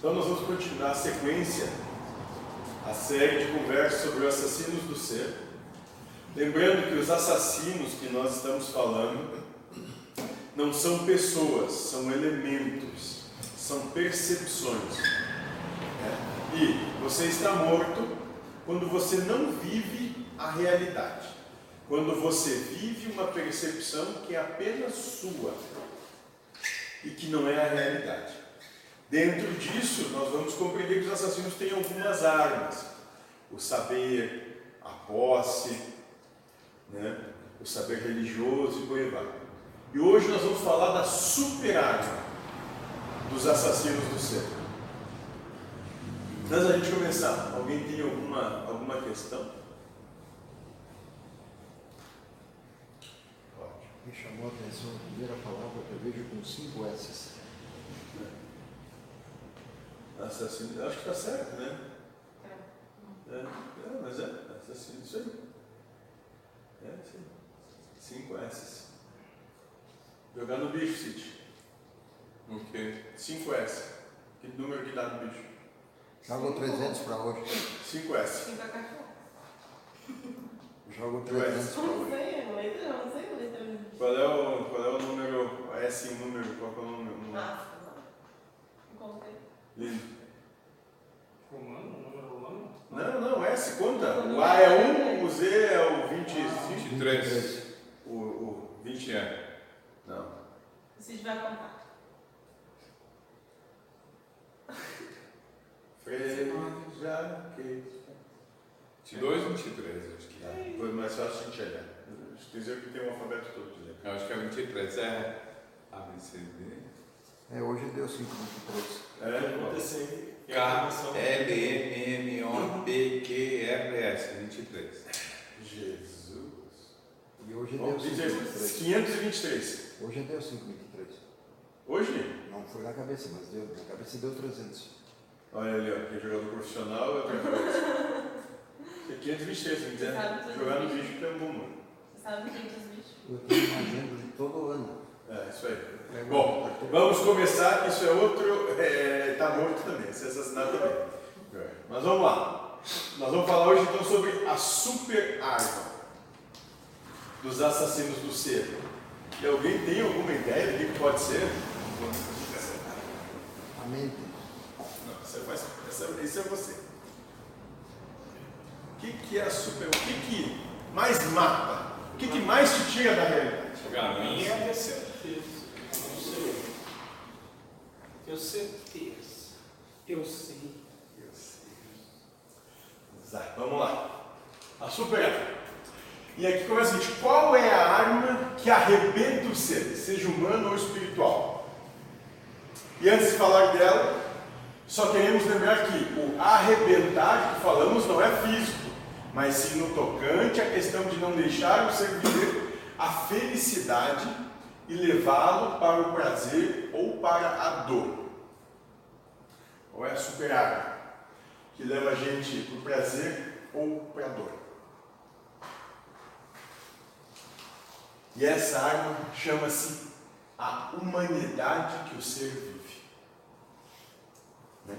Então nós vamos continuar a sequência, a série de conversas sobre os assassinos do ser. Lembrando que os assassinos que nós estamos falando não são pessoas, são elementos, são percepções. É. E você está morto quando você não vive a realidade, quando você vive uma percepção que é apenas sua e que não é a realidade. Dentro disso, nós vamos compreender que os assassinos têm algumas armas: o saber, a posse, né? o saber religioso e por. E hoje nós vamos falar da super arma dos assassinos do ser. Antes da gente começar, alguém tem alguma, alguma questão? Me chamou a atenção a primeira palavra que eu vejo com cinco S's. Assassino, acho que está certo, né? É, é, mas é, assassino, isso aí. É, sim. Cinco S's. Jogar no bicho, City. O quê? 5S. Que número que dá no bicho? Jogo 300 para hoje. 5S. Cinco cachorro. Jogo Tu és. 300 para Não hoje. sei, letra, eu não sei letra. Qual é o, qual é o número, S em número, qual é o número? Ah, não. Não. Lindo. Romano? Número romano? Não, não, S conta. O A é 1, o Z é o 25. 23. O, o 20 20 é. Não. O Cid vai contar. Freja que. 22 ou 23, acho que é. Foi mais fácil de enxergar. Quer dizer que tem o alfabeto todo. Né? Eu acho que é 23, é. A, B, C, D. É, hoje deu 5 23. É, acontecer. K, L, M, M, O, P, Q, R, S. 23. Jesus. E hoje deu Vamos 5 dizer 23. 523. Hoje deu 5 23. Hoje? Não foi na cabeça, mas deu. Na cabeça deu 300. Olha ali, ó, quem é jogador profissional é outra coisa. É 523, se quiser Sabe, jogar no bicho que é um bom, mano. Você sabe quem dos bichos? Eu tenho uma agenda de todo ano. É, isso aí. Bom, a vamos começar, isso é outro, é, tá morto também, esse assassinato também. É. Mas vamos lá. Nós vamos falar hoje então sobre a super arma dos assassinos do ser. E alguém tem alguma ideia do que pode ser? A mente. Não, é mais, essa, esse é você. O que, que é a super? O que, que mais mata? O que, que mais te tira da realidade? Ganância. Minha certeza. Não sei. Tenho certeza. Eu sei. Eu sei. Vamos lá. A super arma. E aqui começa o seguinte: qual é a arma que arrebenta o ser, seja humano ou espiritual? E antes de falar dela, só queremos lembrar que o arrebentar que falamos não é físico, mas sim no tocante à questão de não deixar o ser viver a felicidade e levá-lo para o prazer ou para a dor. Ou é a super arma que leva a gente para o prazer ou para a dor. E essa arma chama-se a humanidade que o ser vive. Né?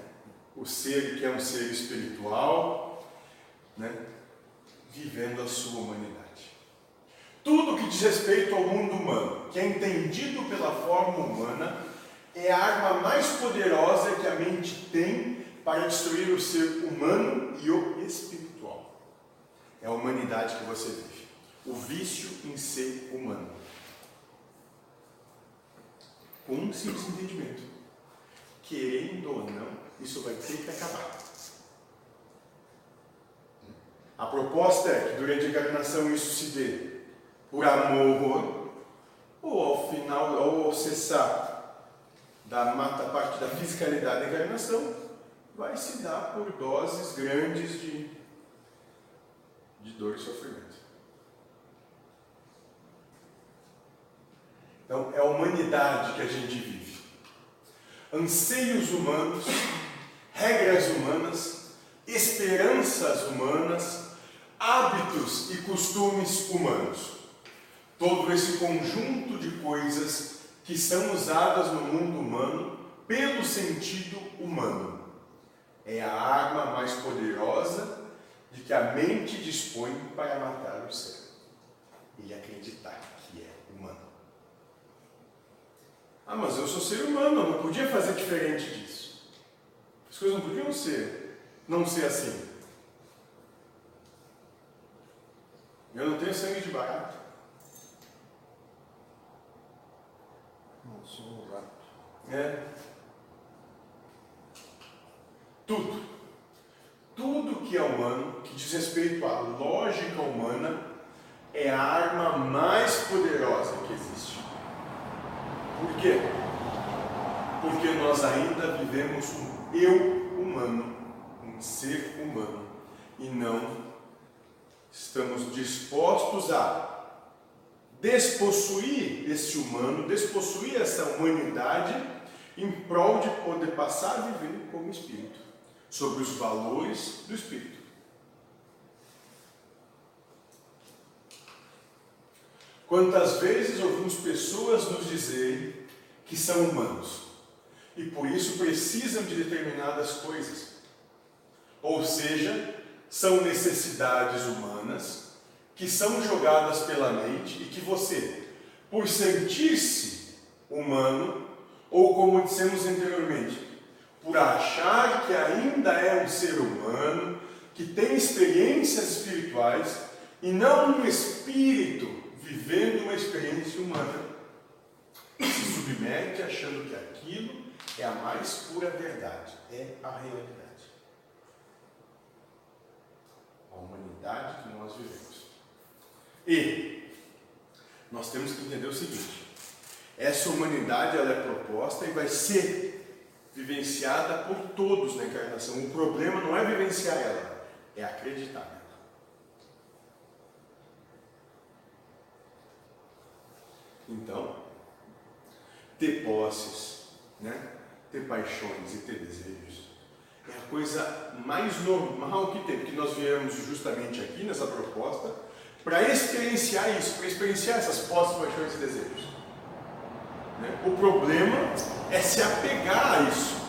O ser que é um ser espiritual, né? vivendo a sua humanidade. Tudo que diz respeito ao mundo humano, que é entendido pela forma humana, é a arma mais poderosa que a mente tem para destruir o ser humano e o espiritual. É a humanidade que você vive. O vício em ser humano. Com um simples entendimento. Querendo ou não, isso vai ter que acabar. A proposta é que durante a encarnação isso se dê por amor, ou ao final, ou ao cessar da mata parte da fisicalidade da encarnação, vai se dar por doses grandes de, de dor e sofrimento. Então, é a humanidade que a gente vive. Anseios humanos, regras humanas, esperanças humanas, hábitos e costumes humanos. Todo esse conjunto de coisas que são usadas no mundo humano pelo sentido humano. É a arma mais poderosa de que a mente dispõe para matar o ser. E acreditar que é humano. Ah, mas eu sou ser humano, eu não podia fazer diferente disso. As coisas não podiam ser, não ser assim. Eu não tenho sangue de barato. Não sou um rato. É. Tudo. Tudo que é humano, que diz respeito à lógica humana, é a arma mais poderosa que existe. Por quê? Porque nós ainda vivemos um eu humano, um ser humano, e não estamos dispostos a despossuir esse humano, despossuir essa humanidade em prol de poder passar a viver como espírito, sobre os valores do espírito. Quantas vezes ouvimos pessoas nos dizerem que são humanos e por isso precisam de determinadas coisas, ou seja, são necessidades humanas que são jogadas pela mente e que você, por sentir-se humano, ou como dissemos anteriormente, por achar que ainda é um ser humano, que tem experiências espirituais e não um espírito vivendo uma experiência humana, se submete achando que aquilo é a mais pura verdade, é a realidade. A humanidade que nós vivemos. E nós temos que entender o seguinte: essa humanidade ela é proposta e vai ser vivenciada por todos na encarnação. O problema não é vivenciar ela, é acreditar nela. Então, ter posses, né? ter paixões e ter desejos é a coisa mais normal que tem, porque nós viemos justamente aqui nessa proposta para experienciar isso, para experienciar essas posses, paixões e desejos. Né? O problema é se apegar a isso,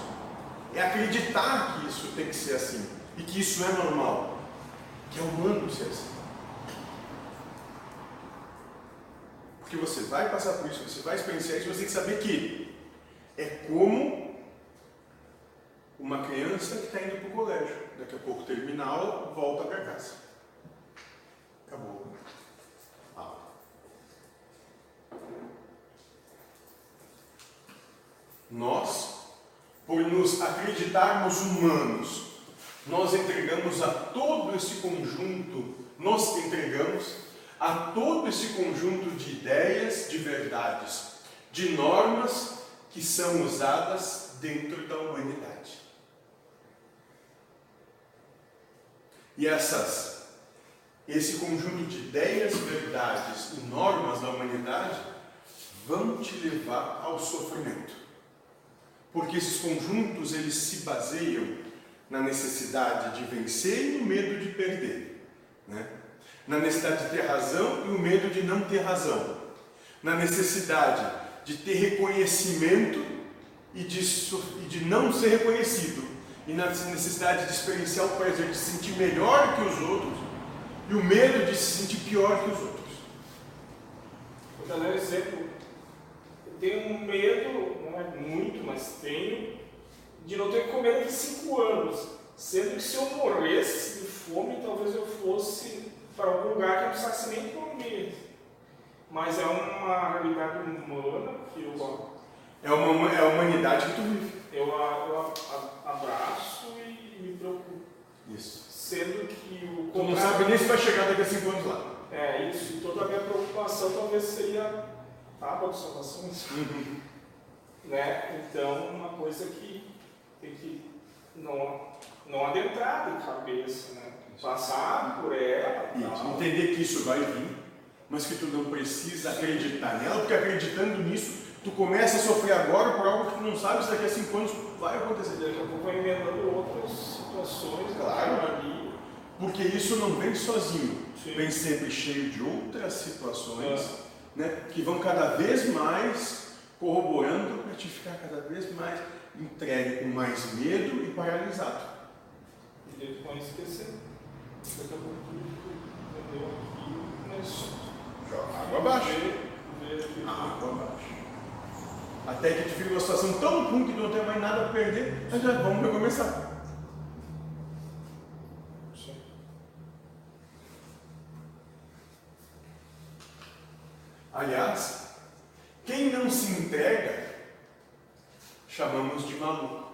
é acreditar que isso tem que ser assim e que isso é normal, que é humano ser assim. Porque você vai passar por isso, você vai experienciar isso, você tem que saber que é como uma criança que está indo para o colégio. Daqui a pouco termina a aula, volta para casa. Acabou. Ah. Nós, por nos acreditarmos humanos, nós entregamos a todo esse conjunto, nós entregamos a todo esse conjunto de ideias, de verdades, de normas que são usadas dentro da humanidade. E essas, esse conjunto de ideias, verdades e normas da humanidade vão te levar ao sofrimento. Porque esses conjuntos eles se baseiam na necessidade de vencer e no medo de perder, né? Na necessidade de ter razão e o medo de não ter razão. Na necessidade de ter reconhecimento e de, e de não ser reconhecido e na necessidade de experienciar o prazer de se sentir melhor que os outros e o medo de se sentir pior que os outros. Vou dar um exemplo. Eu tenho um medo, não é muito, mas tenho, de não ter que comer daqui cinco anos. Sendo que se eu morresse de fome, talvez eu fosse para algum lugar que eu não precisasse nem comer. Mas é uma realidade humana que eu, É, uma, é a humanidade que tu vive. eu, eu abraço e me preocupo. Isso. Sendo que o Tu não sabe nem se vai chegar daqui a cinco anos lá. É, isso. Toda a minha preocupação talvez seria tábua de salvação. Né? Então, uma coisa que tem que não, não adentrar de cabeça, né? Passar por ela. Isso. tal. Entender que isso vai vir, mas que tu não precisa acreditar nela, porque acreditando nisso, tu começa a sofrer agora por algo que tu não sabe se daqui a cinco anos vai acontecer. Daqui a pouco vai emendando outras situações Claro. ali. Porque isso não vem sozinho, Sim. vem sempre cheio de outras situações né, que vão cada vez mais corroborando para te ficar cada vez mais entregue com mais medo e paralisado. E depois vão esquecer. Daqui a pouco tudo entendeu aqui, mas. Joga água abaixo. Vê- vê aqui. Água abaixo. Até que tu fica numa situação tão ruim que não tem mais nada a perder, mas já vamos recomeçar. Aliás, quem não se entrega, chamamos de maluco.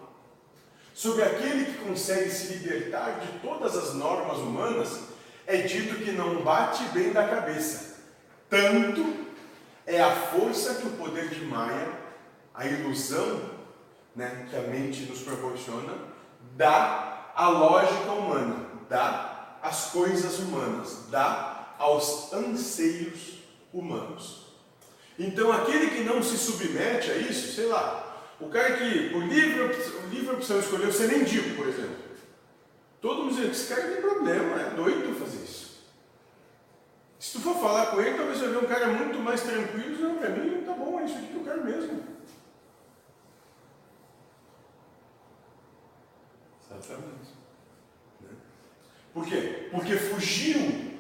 Sobre aquele que consegue se libertar de todas as normas humanas, é dito que não bate bem da cabeça. Tanto é a força que o poder de Maia, a ilusão né, que a mente nos proporciona, dá à lógica humana, dá às coisas humanas, dá aos anseios humanos. Então, aquele que não se submete a isso, sei lá, o cara que, por livre, livre opção, escolheu ser mendigo, por exemplo. Todo mundo diz, esse cara tem problema, é doido fazer isso. Se tu for falar com ele, talvez você veja um cara muito mais tranquilo, não, pra mim tá bom, é isso aqui que eu quero mesmo. Exatamente. Por quê? Porque fugiu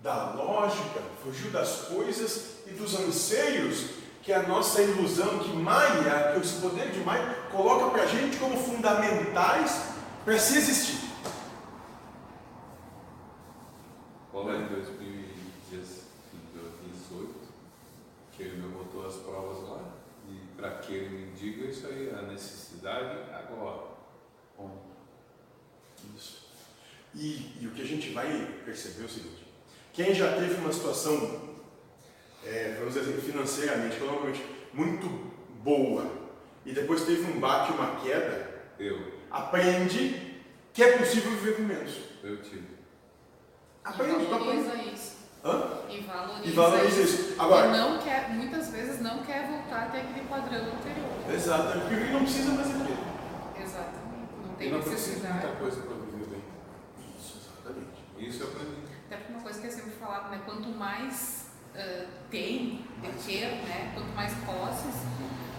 da lógica, fugiu das coisas e dos anseios que a nossa ilusão, que Maia, que esse poder de Maia, coloca para a gente como fundamentais para se existir. Qual é em 2018, que ele me botou as provas lá, e para que ele me diga isso aí, a necessidade agora. Bom, Isso. E, e o que a gente vai perceber é o seguinte: quem já teve uma situação, é, vamos dizer assim, financeiramente, economicamente, muito boa, e depois teve um bate, uma queda, eu, aprende que é possível viver com menos. eu tive. Aprende, aprende. valoriza isso. Hã? E valoriza, E valoriza isso. Agora, E não quer, muitas vezes não quer voltar até aquele padrão anterior. exato, porque ele não precisa mais daquilo. Exatamente. Não tem não necessidade. muita coisa para viver bem. Isso, exatamente. Isso eu aprendi. Até porque uma coisa que é sempre falado, né? Quanto mais ah, tem de ter, né? Quanto mais posses,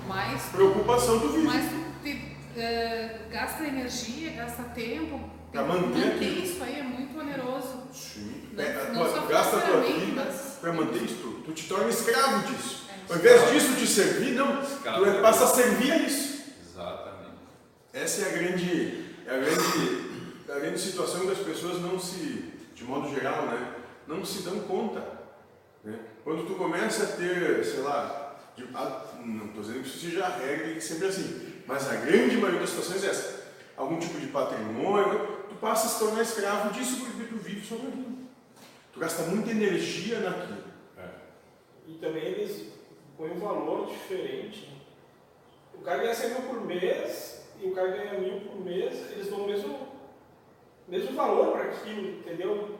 mais, Preocupação do vídeo. mais tu te, ah, gasta energia, gasta tempo. Que manter aquilo. isso aí é muito oneroso. Sim. Não- É, não tua- só gasta a tua vida mas- para manter isso tudo. Tu te torna escravo disso. É. Ao invés disso te servir, não. Escravo. Tu é- passa a servir a isso. Exatamente. Essa é a grande, é a grande, é a grande situação que as pessoas não se, de modo geral, né, não se dão conta. Né? Quando tu começa a ter, sei lá, de- a- não estou dizendo que isso seja a regra e que sempre é assim, mas a grande maioria das situações é essa. Algum tipo de patrimônio, tu passa a se tornar escravo disso porque tu vive só naquilo. Tu gasta muita energia naquilo. É. E também eles põem um valor diferente. O cara ganha 100 mil por mês e o cara ganha mil por mês, eles dão o mesmo, mesmo valor para aquilo, entendeu?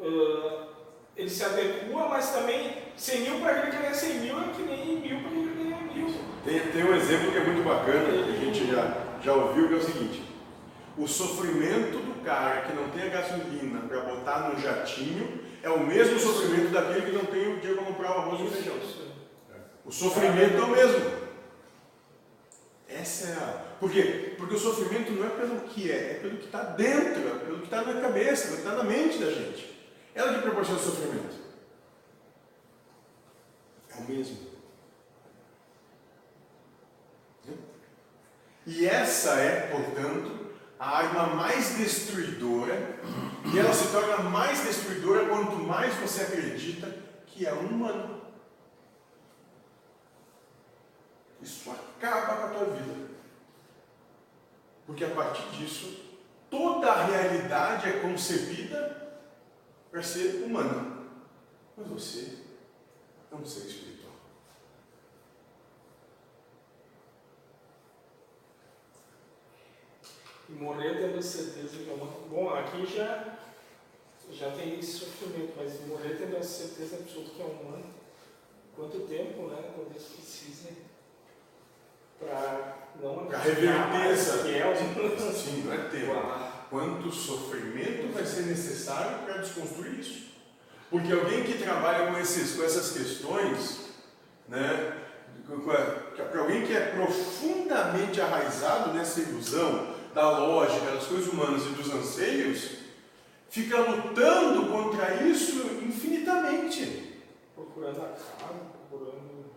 Ah, ele se adequa, mas também 100 mil para aquele que ganha 100 mil é que nem mil para aquele que ganha mil. Tem, tem um exemplo que é muito bacana, que a gente já, já ouviu, que é o seguinte: o sofrimento do cara que não tem a gasolina para botar no jatinho é o mesmo sofrimento daquele que não tem o dinheiro para comprar o arroz e o feijão. O sofrimento é o mesmo. Essa é a. Por quê? Porque o sofrimento não é pelo que é, é pelo que está dentro, é pelo que está na cabeça, pelo que está na mente da gente. Ela que proporciona o sofrimento. É o mesmo. E essa é, portanto, a arma mais destruidora, e ela se torna mais destruidora quanto mais você acredita que é um humano. Isso acaba com a tua vida. Porque a partir disso, toda a realidade é concebida para ser humana. Mas você é um ser espiritual. E morrer tendo certeza que é uma. Bom, aqui já, já tem esse sofrimento, mas morrer tendo a certeza absoluta que é humano. Quanto tempo, né? Talvez precise para não Para reverter essa. que é um. Sim, não é tempo. Quanto sofrimento vai ser necessário para desconstruir isso? Porque alguém que trabalha com, esses, com essas questões, né, para alguém que é profundamente arraizado nessa ilusão da lógica, das coisas humanas e dos anseios, fica lutando contra isso infinitamente. Procurando a casa, procurando.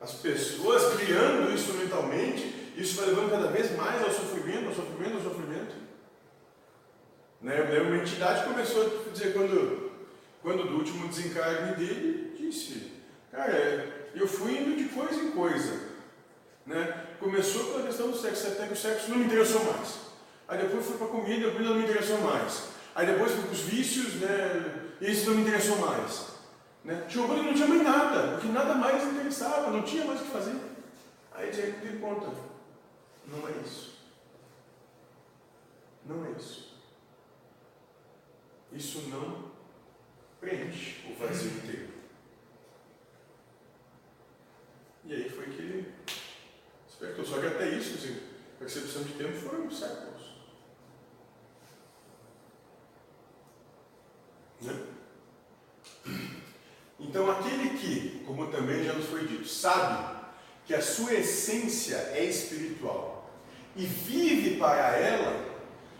As pessoas criando isso mentalmente, isso vai levando cada vez mais ao sofrimento, ao sofrimento, ao sofrimento. Né? Eu uma entidade começou a dizer, quando, quando do último desencarne dele, disse, cara, eu fui indo de coisa em coisa. Né? Começou pela questão do sexo, até que o sexo não me interessou mais. Aí depois foi para a comida, a comida não me interessou mais. Aí depois foi para os vícios, né? e isso não me interessou mais. Né? Quando não tinha mais nada, porque nada mais interessava, não tinha mais o que fazer. Aí ele deu conta, não é isso. Não é isso. Isso não preenche o vazio inteiro. E aí foi que ele despertou. Só que até isso, assim, a percepção de tempo foram séculos. Né? Então, aquele que, como também já nos foi dito, sabe que a sua essência é espiritual e vive para ela,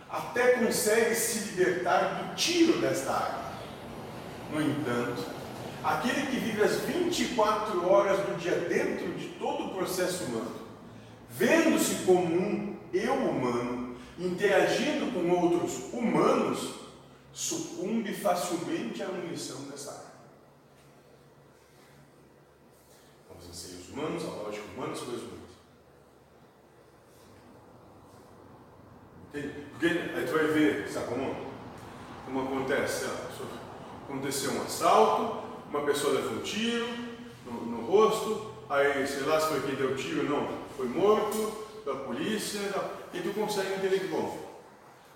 até consegue se libertar do tiro desta água. No entanto, aquele que vive as 24 horas do dia dentro de todo o processo humano, vendo-se como um eu humano, interagindo com outros humanos, sucumbe facilmente à munição dessa arma. Os anseios humanos, a lógica humana, as coisas humanas. Porque aí tu vai ver, sabe como, como acontece? Aconteceu um assalto, uma pessoa levou um tiro no, no rosto, aí sei lá se foi quem deu o tiro, não, foi morto, da polícia, e tu consegue entender que bom.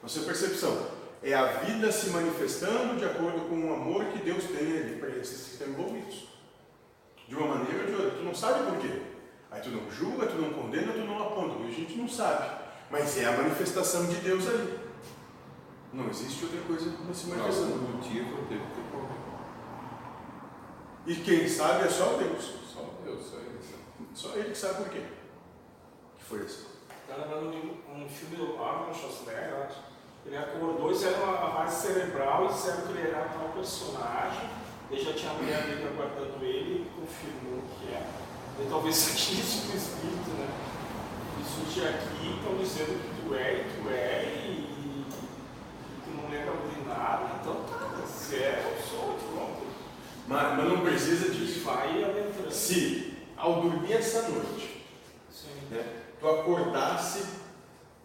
Nossa percepção é a vida se manifestando de acordo com o amor que Deus tem ali para esses que estão envolvidos. De uma maneira ou de outra. Tu não sabe por quê. Aí tu não julga, tu não condena, tu não aponta. A gente não sabe. Mas é a manifestação de Deus ali. Não existe outra coisa se manifestando. Algum motivo teve que morrer. E quem sabe é só Deus. Só Deus, só ele. Só Ele que sabe por quê. Que foi assim. Tá lembrando de um filme do Arnold Schwarzenegger, eu acho. Ele acordou e fizeram uma análise cerebral e disseram que ele era tal personagem. Ele já tinha a mulher dele aguardando ele e confirmou que é. E talvez seja isso o espírito, né? Te aqui, estão dizendo que tu é e tu é e, e tu não lembra de nada. Então tá, se é, eu sou, pronto. Mas, mas não precisa disso. vai adentrando. Se, ao dormir essa noite, Sim. né, tu acordasse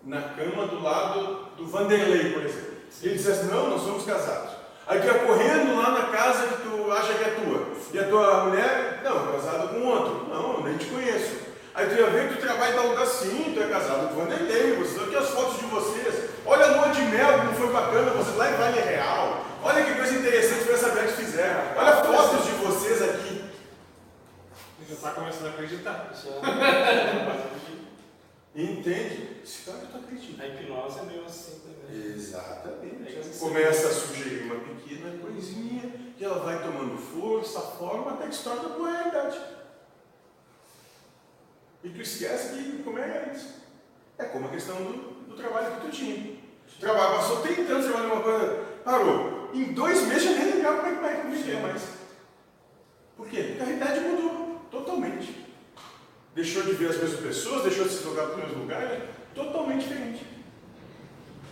na cama do lado do Vanderlei, por exemplo, e ele dissesse, não, nós somos casados. Aí tu ia correndo lá na casa que tu acha que é tua. E a tua mulher, não, casada com outro. Não, nem te conheço. Aí tu ia ver que tu trabalha em tal lugar sim, tu é casado com Vanderlei, vocês aqui as fotos de vocês. Olha a lua de mel, como foi bacana, vocês lá em Vale Real. Olha que coisa interessante que essa Beth fizeram. Olha fotos de vocês aqui. Já está começando a acreditar. Entende? Esse cara tu acredita. A hipnose é meio assim também. Exatamente. Começa a sugerir uma pequena coisinha que ela vai tomando força, forma, até que se torna realidade. E tu esquece que como é isso. É como a questão do, do trabalho que tu tinha. Tu trabalha, passou 30 anos trabalhando uma coisa, parou. Em dois meses já nem lembrava como é que vai comer mais. Por quê? Porque a realidade mudou totalmente. Deixou de ver as mesmas pessoas, deixou de se jogar para os mesmos lugares, totalmente diferente.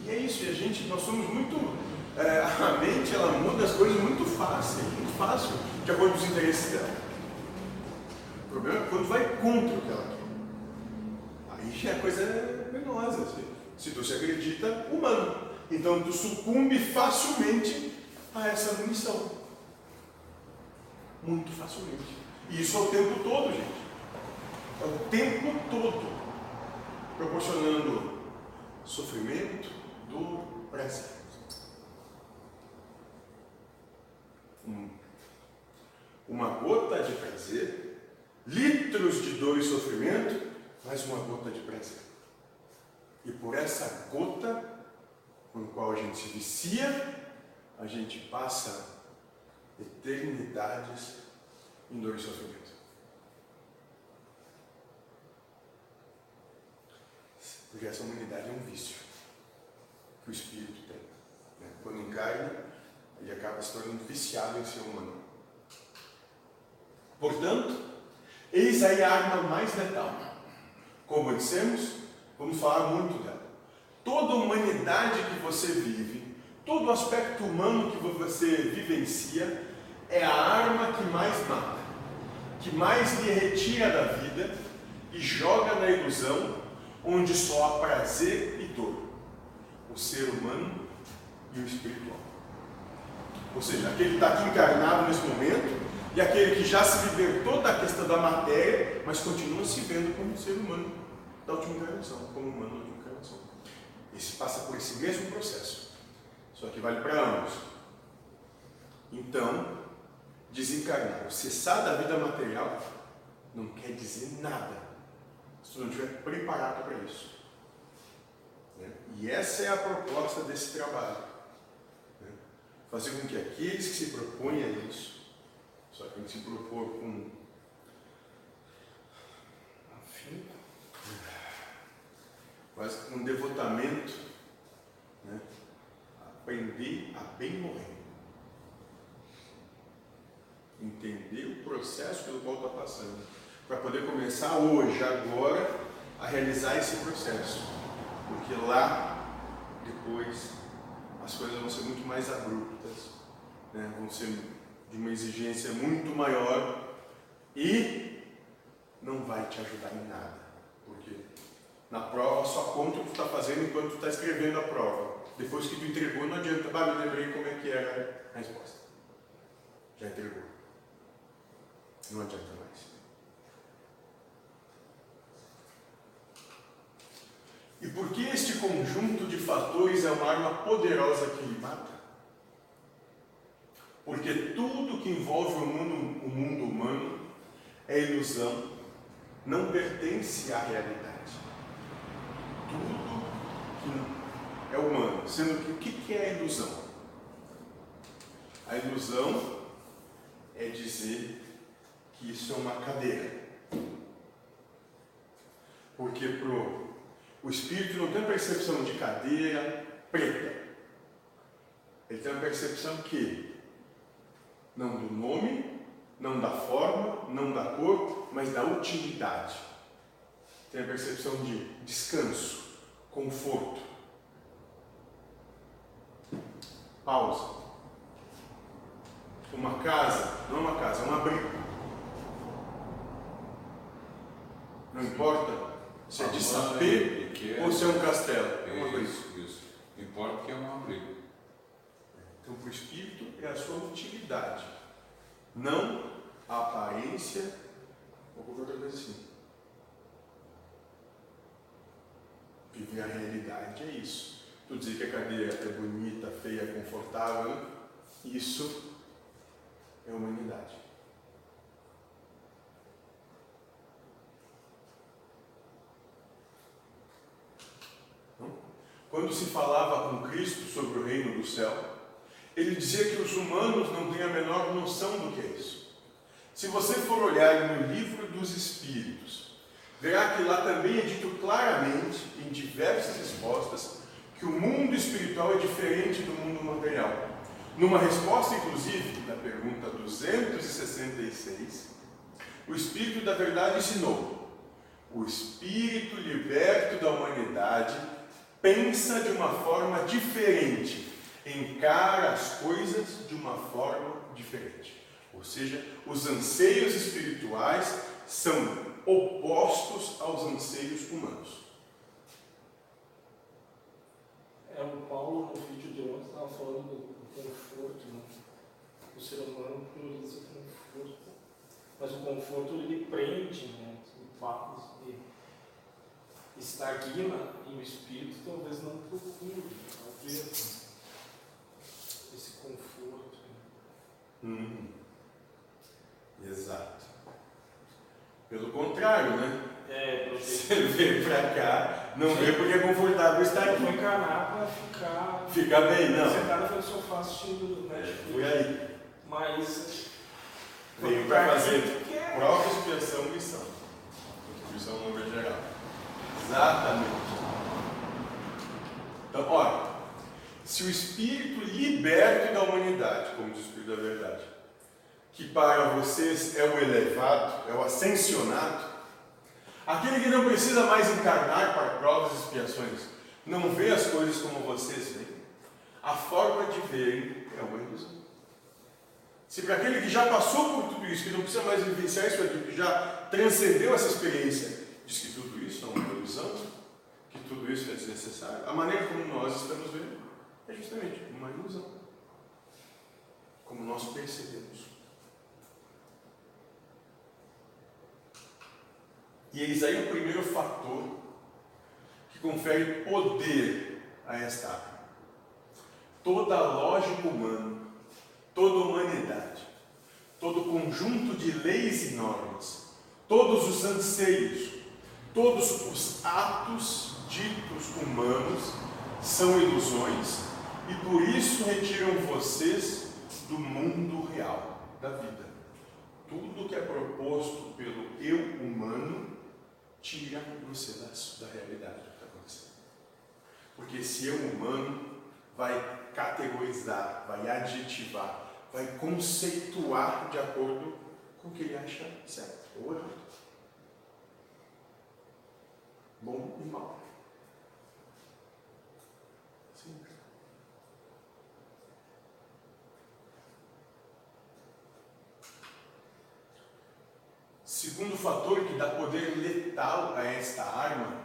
E é isso, e a gente, nós somos muito. é, a mente ela muda as coisas muito fácil, muito fácil, de acordo com os interesses dela. O problema é quando vai contra o que ela quer. É coisa penosa. assim. Se tu se acredita humano. Então tu sucumbe facilmente a essa munição. Muito facilmente. E isso é o tempo todo, gente. É o tempo todo. Proporcionando sofrimento, dor, prazer. Um- uma gota de prazer, litros de dor e sofrimento, mais uma gota de prazer. E por essa gota com a qual a gente se vicia, a gente passa eternidades em dor e sofrimento. Porque essa humanidade é um vício que o espírito tem. né? Quando encarna, ele acaba se tornando viciado em ser humano. Portanto, eis aí a arma mais letal. Como dissemos, vamos falar muito dela. Toda humanidade que você vive, todo aspecto humano que você vivencia, é a arma que mais mata, que mais lhe retira da vida e joga na ilusão onde só há prazer e dor, o ser humano e o espiritual. Ou seja, aquele que está aqui encarnado nesse momento e aquele que já se libertou da questão da matéria, mas continua se vendo como ser humano da última encarnação, como humano da última encarnação. Esse passa por esse mesmo processo, só que vale para ambos. Então, desencarnar, cessar da vida material, não quer dizer nada se tu não estiver preparado para isso. Né? E essa é a proposta desse trabalho. né? Fazer com que aqueles que se propõem a isso, só que se propor com Afinco. quase com um devotamento, né? aprender a bem morrer. Entender o processo pelo qual está passando. Para poder começar hoje, agora, a realizar esse processo. Porque lá, depois, as coisas vão ser muito mais abruptas, né? vão ser de uma exigência muito maior e não vai te ajudar em nada. Porque na prova só conta o que tu está fazendo enquanto tu está escrevendo a prova. Depois que tu entregou, não adianta. Bah, me lembrei como é que era a resposta. Já entregou. Não adianta mais. E por que este conjunto de fatores é uma arma poderosa que mata? Porque tudo que envolve o mundo, o mundo humano é ilusão, não pertence à realidade. Tudo que é humano, sendo que o que é a ilusão? A ilusão é dizer que isso é uma cadeira. Porque pro, o espírito não tem a percepção de cadeira preta. Ele tem a percepção que não do nome, não da forma, não da cor, mas da utilidade. Tem a percepção de descanso, conforto. Pausa. Uma casa, não é uma casa, é um abrigo. Não importa se é de sapê ou se é um castelo, é um abrigo. Isso, isso. Importa que é um abrigo. Então, o espírito é a sua utilidade, não a aparência ou qualquer outra coisa assim. Viver a realidade é isso. Tu dizer que a cadeira é bonita, feia, confortável, isso é humanidade. Quando se falava com Cristo sobre o reino do céu, ele dizia que os humanos não têm a menor noção do que é isso. Se você for olhar no livro dos Espíritos, verá que lá também é dito claramente, em diversas respostas, que o mundo espiritual é diferente do mundo material. Numa resposta, inclusive, da pergunta 266, o Espírito da Verdade ensinou: o Espírito liberto da humanidade pensa de uma forma diferente, encara as coisas de uma forma diferente. Ou seja, os anseios espirituais são opostos aos anseios humanos. É, o Paulo, no vídeo de ontem, estava falando do, conforto, né? O ser humano prioriza o conforto. Mas o conforto ele prende, né? O fato de estagna e o espírito talvez não procure, talvez, esse conforto. né? Hum, exato. Pelo contrário, né? É, porque Você vem pra cá, não vê porque é confortável estar aqui. encarar para ficar Fica bem, não. sentado do sofá assistindo É, Netflix. Foi aí. Mas. Veio para fazer é- prova, expiação e missão. Contribuição número geral. Exatamente. Então, olha, se o Espírito liberto da humanidade, como diz o Espírito da Verdade, que para vocês é o elevado, é o ascensionado, aquele que não precisa mais encarnar para provas e expiações, não vê as coisas como vocês veem, a forma de verem é uma ilusão. Se para aquele que já passou por tudo isso, que não precisa mais vivenciar isso aqui, que já transcendeu essa experiência, diz que tudo isso é uma ilusão, que tudo isso é desnecessário, a maneira como nós estamos vendo é justamente uma ilusão. Como nós percebemos. E eis aí o primeiro fator que confere poder a esta arma. Toda a lógica humana, toda a humanidade, todo o conjunto de leis e normas, todos os anseios, todos os atos ditos humanos são ilusões e por isso retiram vocês do mundo real, da vida. Tudo que é proposto pelo eu humano tira você da, da realidade do que está acontecendo. Porque esse eu humano vai categorizar, vai adjetivar, vai conceituar de acordo com o que ele acha certo ou errado. Bom e mal. Simples. Segundo fator que dá poder letal a esta arma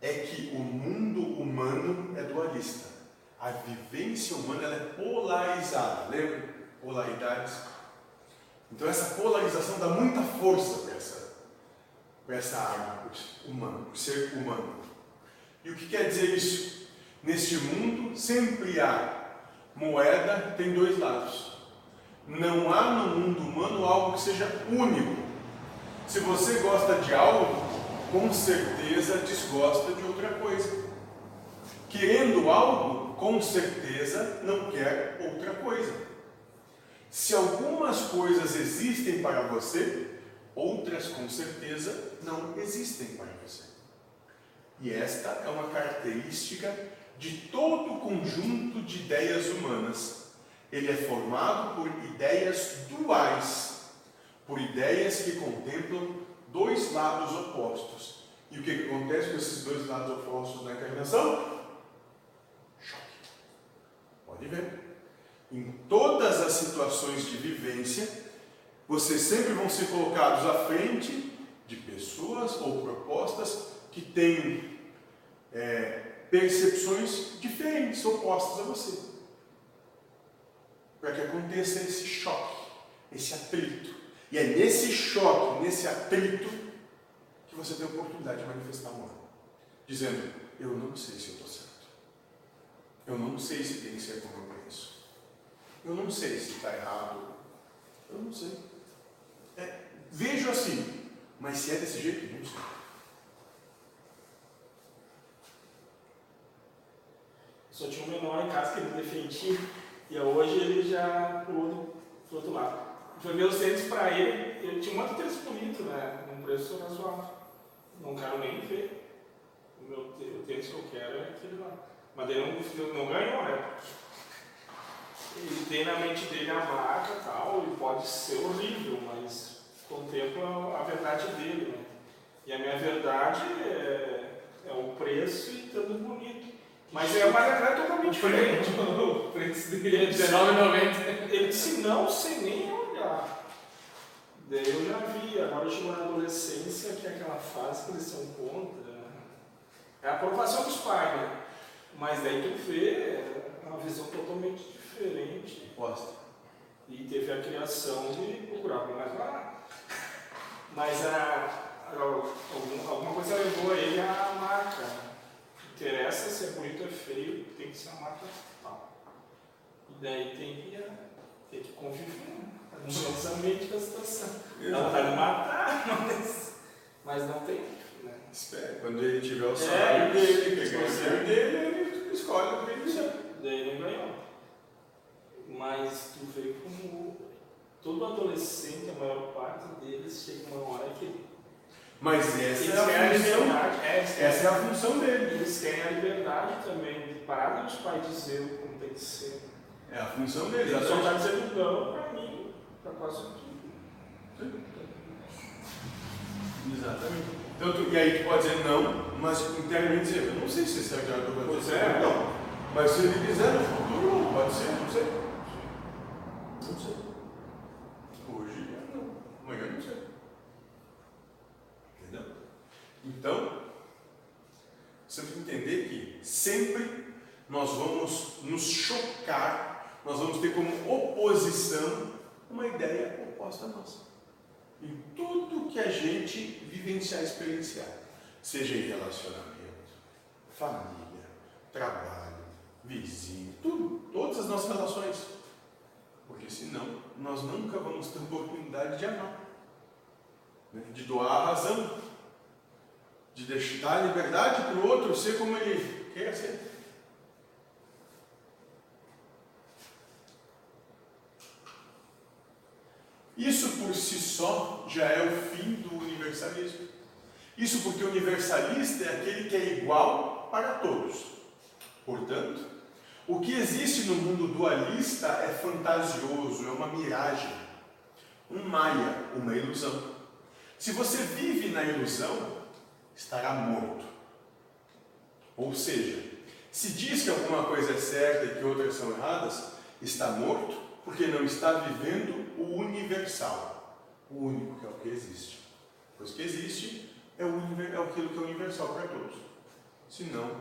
é que o mundo humano é dualista. A vivência humana é polarizada. Lembra? Polaridades. Então essa polarização dá muita força para essa, essa arma para o ser humano. E o que quer dizer isso? Neste mundo sempre há moeda tem dois lados. Não há no mundo algo que seja único. Se você gosta de algo, com certeza desgosta de outra coisa. Querendo algo, com certeza não quer outra coisa. Se algumas coisas existem para você, outras com certeza não existem para você. E esta é uma característica de todo o conjunto de ideias humanas. Ele é formado por ideias duais, por ideias que contemplam dois lados opostos. E o que acontece com esses dois lados opostos na encarnação? Choque. Pode ver. Em todas as situações de vivência, vocês sempre vão ser colocados à frente de pessoas ou propostas que têm é, percepções diferentes, opostas a você. Para que aconteça esse choque, esse atrito. E é nesse choque, nesse atrito, que você tem a oportunidade de manifestar amor. Dizendo, eu não sei se eu estou certo. Eu não sei se tem que ser como eu penso. Eu não sei se está errado. Eu não sei. É, vejo assim, mas se é desse jeito, não sei. Só tinha um menor em casa que ele defendia e hoje ele já outro, pro outro lado. Foi meus tênis para ele, ele tinha um outro tênis bonito, né? Num preço razoável. Não quero nem ver. O meu o tênis que eu quero é aquele lá. Mas ele não, não ganhou, né? Ele tem na mente dele a marca e tal, e pode ser horrível, mas contempla a verdade dele, né? E a minha verdade é, é o preço e estando bonito. Mas é uma realidade totalmente diferente. O preço dele é Ele disse- R$19,90. Ele disse não sem nem. Daí eu já vi, agora chegou na adolescência, que é aquela fase que eles são contra. É a aprovação dos pais, né? Mas daí tu vê uma visão totalmente diferente. Posta. E teve a criação de procurar algo mais barato. Mas a, a- algum- alguma coisa levou ele à marca. Interessa se é bonito ou é feio, tem que ser a marca tal. E daí tem que, tem que conviver, né? harmoniosamente com a situação. Dá vontade de matar, mas, mas não tem. Né? Espera, quando ele tiver o É, salário dele, que o dinheiro dele, ele escolhe o que ele quiser. Daí não ganhou. Mas tu vê como todo adolescente, a maior parte deles, chega uma hora que Mas essa eles é querem a a função, liberdade. É, essa é a função dele. Eles querem a liberdade também. parar de os pais dizer como tem que ser. É a função deles. Ele a só está dizendo não quase tudo. Exatamente. Então, tu- e aí tu pode dizer não, mas internamente dizer, eu não sei se esse é o que eu vou dizer. é. Não. Mas se ele quiser no futuro, pode ser, não sei. Não sei. Hoje é não. Amanhã não sei. Entendeu? Então, você tem que entender que sempre nós vamos nos chocar, nós vamos ter como oposição uma ideia oposta à nossa em tudo que a gente vivenciar, experienciar, seja em relacionamento, família, trabalho, vizinho, tudo, todas as nossas relações. Porque senão nós nunca vamos ter oportunidade de amar, né? de doar a razão, de deixar dar liberdade para o outro ser como ele quer ser. Isso por si só já é o fim do universalismo. Isso porque o universalista é aquele que é igual para todos. Portanto, o que existe no mundo dualista é fantasioso, é uma miragem, um maia, uma ilusão. Se você vive na ilusão, estará morto. Ou seja, se diz que alguma coisa é certa e que outras são erradas, está morto porque não está vivendo o universal, o único que é o que existe. Pois que existe é, o, é aquilo que é universal para todos. Se não,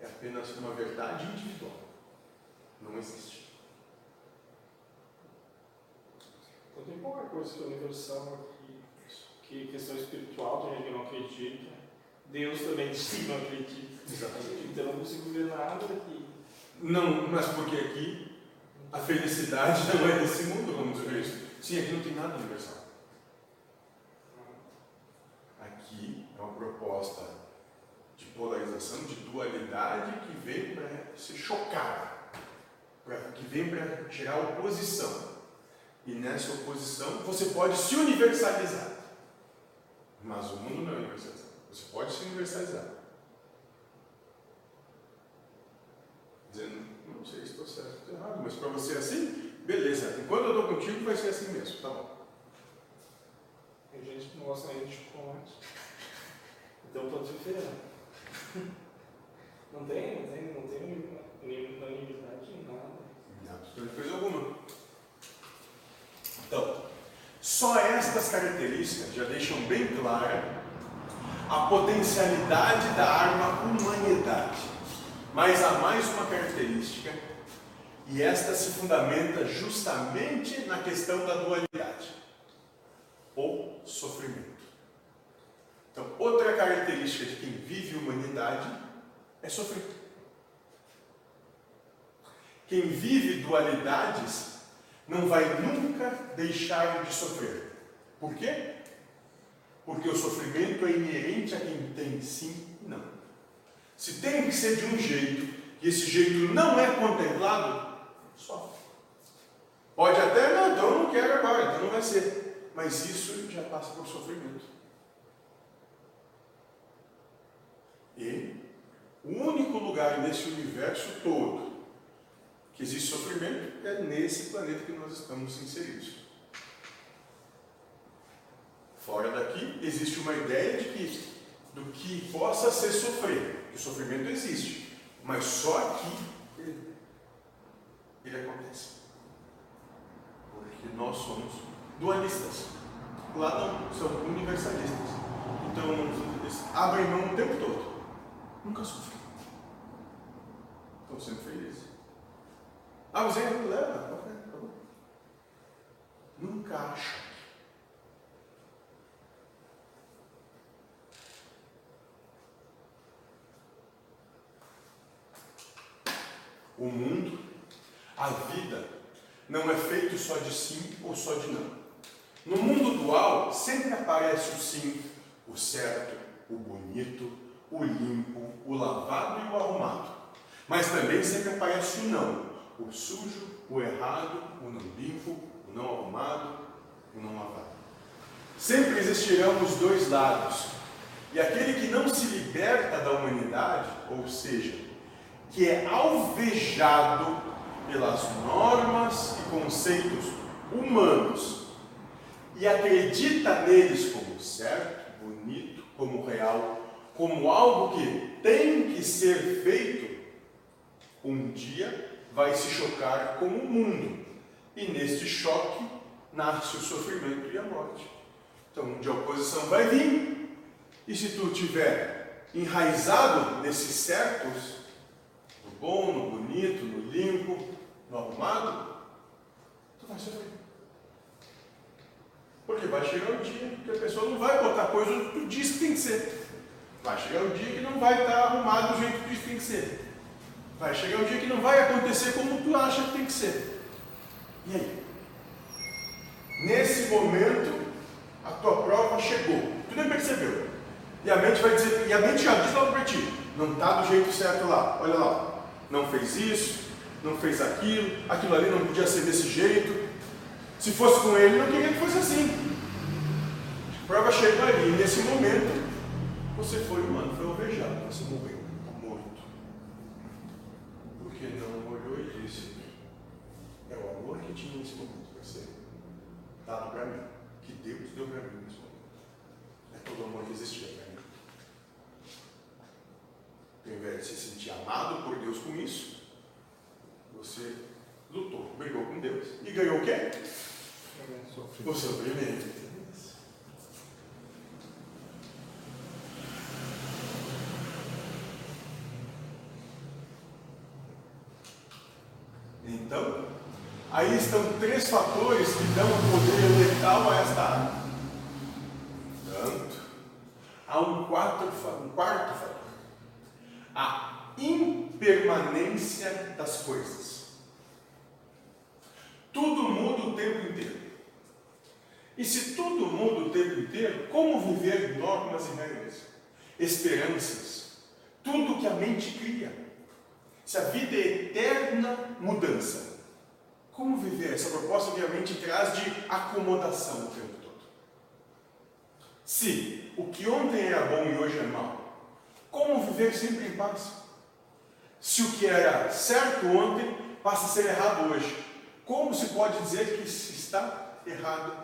é apenas uma verdade individual. Não existe. Então tem pouca coisa que é universal aqui, que questão espiritual, tem gente que não acredita. Deus também diz que não acredita. Exatamente. Então eu não consigo ver nada aqui. Não, mas porque aqui a felicidade não é desse mundo, como diz Cristo. Sim, aqui não tem nada universal. Aqui é uma proposta de polarização, de dualidade que vem para se chocar, que vem para gerar oposição. E nessa oposição você pode se universalizar. Mas o mundo não é universalizado. Você pode se universalizar. Dizendo, não sei se estou certo ou estou errado, mas para você é assim, beleza. Enquanto eu estou contigo, vai ser assim mesmo, tá bom. Tem gente que não gosta nem de chocolate. Então ser diferente. Não tem, não tem, não tem unanimidade em nada. Não, coisa alguma. Então, só estas características já deixam bem clara a potencialidade da arma humanidade. Mas há mais uma característica, e esta se fundamenta justamente na questão da dualidade, ou sofrimento. Então, outra característica de quem vive humanidade é sofrer. Quem vive dualidades não vai nunca deixar de sofrer. Por quê? Porque o sofrimento é inerente a quem tem sim e não. Se tem que ser de um jeito e esse jeito não é contemplado, sofre. Pode até, não, então eu não quero agora, então não vai ser. Mas isso já passa por sofrimento. E o único lugar nesse universo todo que existe sofrimento é nesse planeta que nós estamos inseridos. Fora daqui existe uma ideia de que do que possa ser sofrer, que o sofrimento existe, mas só aqui ele, acontece. Porque nós somos dualistas. Lá não, são universalistas. Então eles abrem mão o tempo todo. Nunca sofrem. Estão sempre felizes. Ah, você não leva? Tá. Nunca acha. O mundo, a vida, não é feito só de sim ou só de não. No mundo dual, sempre aparece o sim, o certo, o bonito, o limpo, o lavado e o arrumado. Mas também sempre aparece o não, o sujo, o errado, o não limpo, o não arrumado, o não lavado. Sempre existirão os dois lados. E aquele que não se liberta da humanidade, ou seja, que é alvejado pelas normas e conceitos humanos e acredita neles como certo, bonito, como real, como algo que tem que ser feito, um dia vai se chocar com o mundo. E neste choque nasce o sofrimento e a morte. Então, um dia a oposição vai vir. E se tu tiver enraizado nesses certos, bom, no bonito, no limpo, no arrumado, tu vai sofrer. Porque vai chegar um dia que a pessoa não vai botar coisa que tu diz que tem que ser. Vai chegar um dia que não vai estar arrumado do jeito que tu diz que tem que ser. Vai chegar um dia que não vai acontecer como tu acha que tem que ser. E aí? Nesse momento, a tua prova chegou. Tu nem percebeu. E a mente vai dizer, e a mente já diz logo para ti, não está do jeito certo lá. Olha lá, não fez isso, não fez aquilo, aquilo ali não podia ser desse jeito. Se fosse com ele, não queria que fosse assim. A prova chegou ali, e nesse momento, você foi humano, foi alvejado, você morreu, morto. Porque não olhou e disse, é o amor que tinha nesse momento para ser dado para mim, que Deus deu para mim nesse momento. É todo o amor que existia para mim. Ao invés de se sentir amado por Deus com isso, você lutou, brigou com Deus e ganhou o quê? O sofrimento. Então, aí estão três fatores que dão poder letal a esta área. Tanto, há um quarto, um quarto fator. A impermanência das coisas. Tudo muda o tempo inteiro. E se tudo muda o tempo inteiro, como viver normas e regras, esperanças, tudo que a mente cria? Se a vida é eterna mudança, como viver essa proposta que a mente traz de acomodação o tempo todo? Se o que ontem era bom e hoje é mal, como viver sempre em paz? Se o que era certo ontem passa a ser errado hoje, como se pode dizer que está errado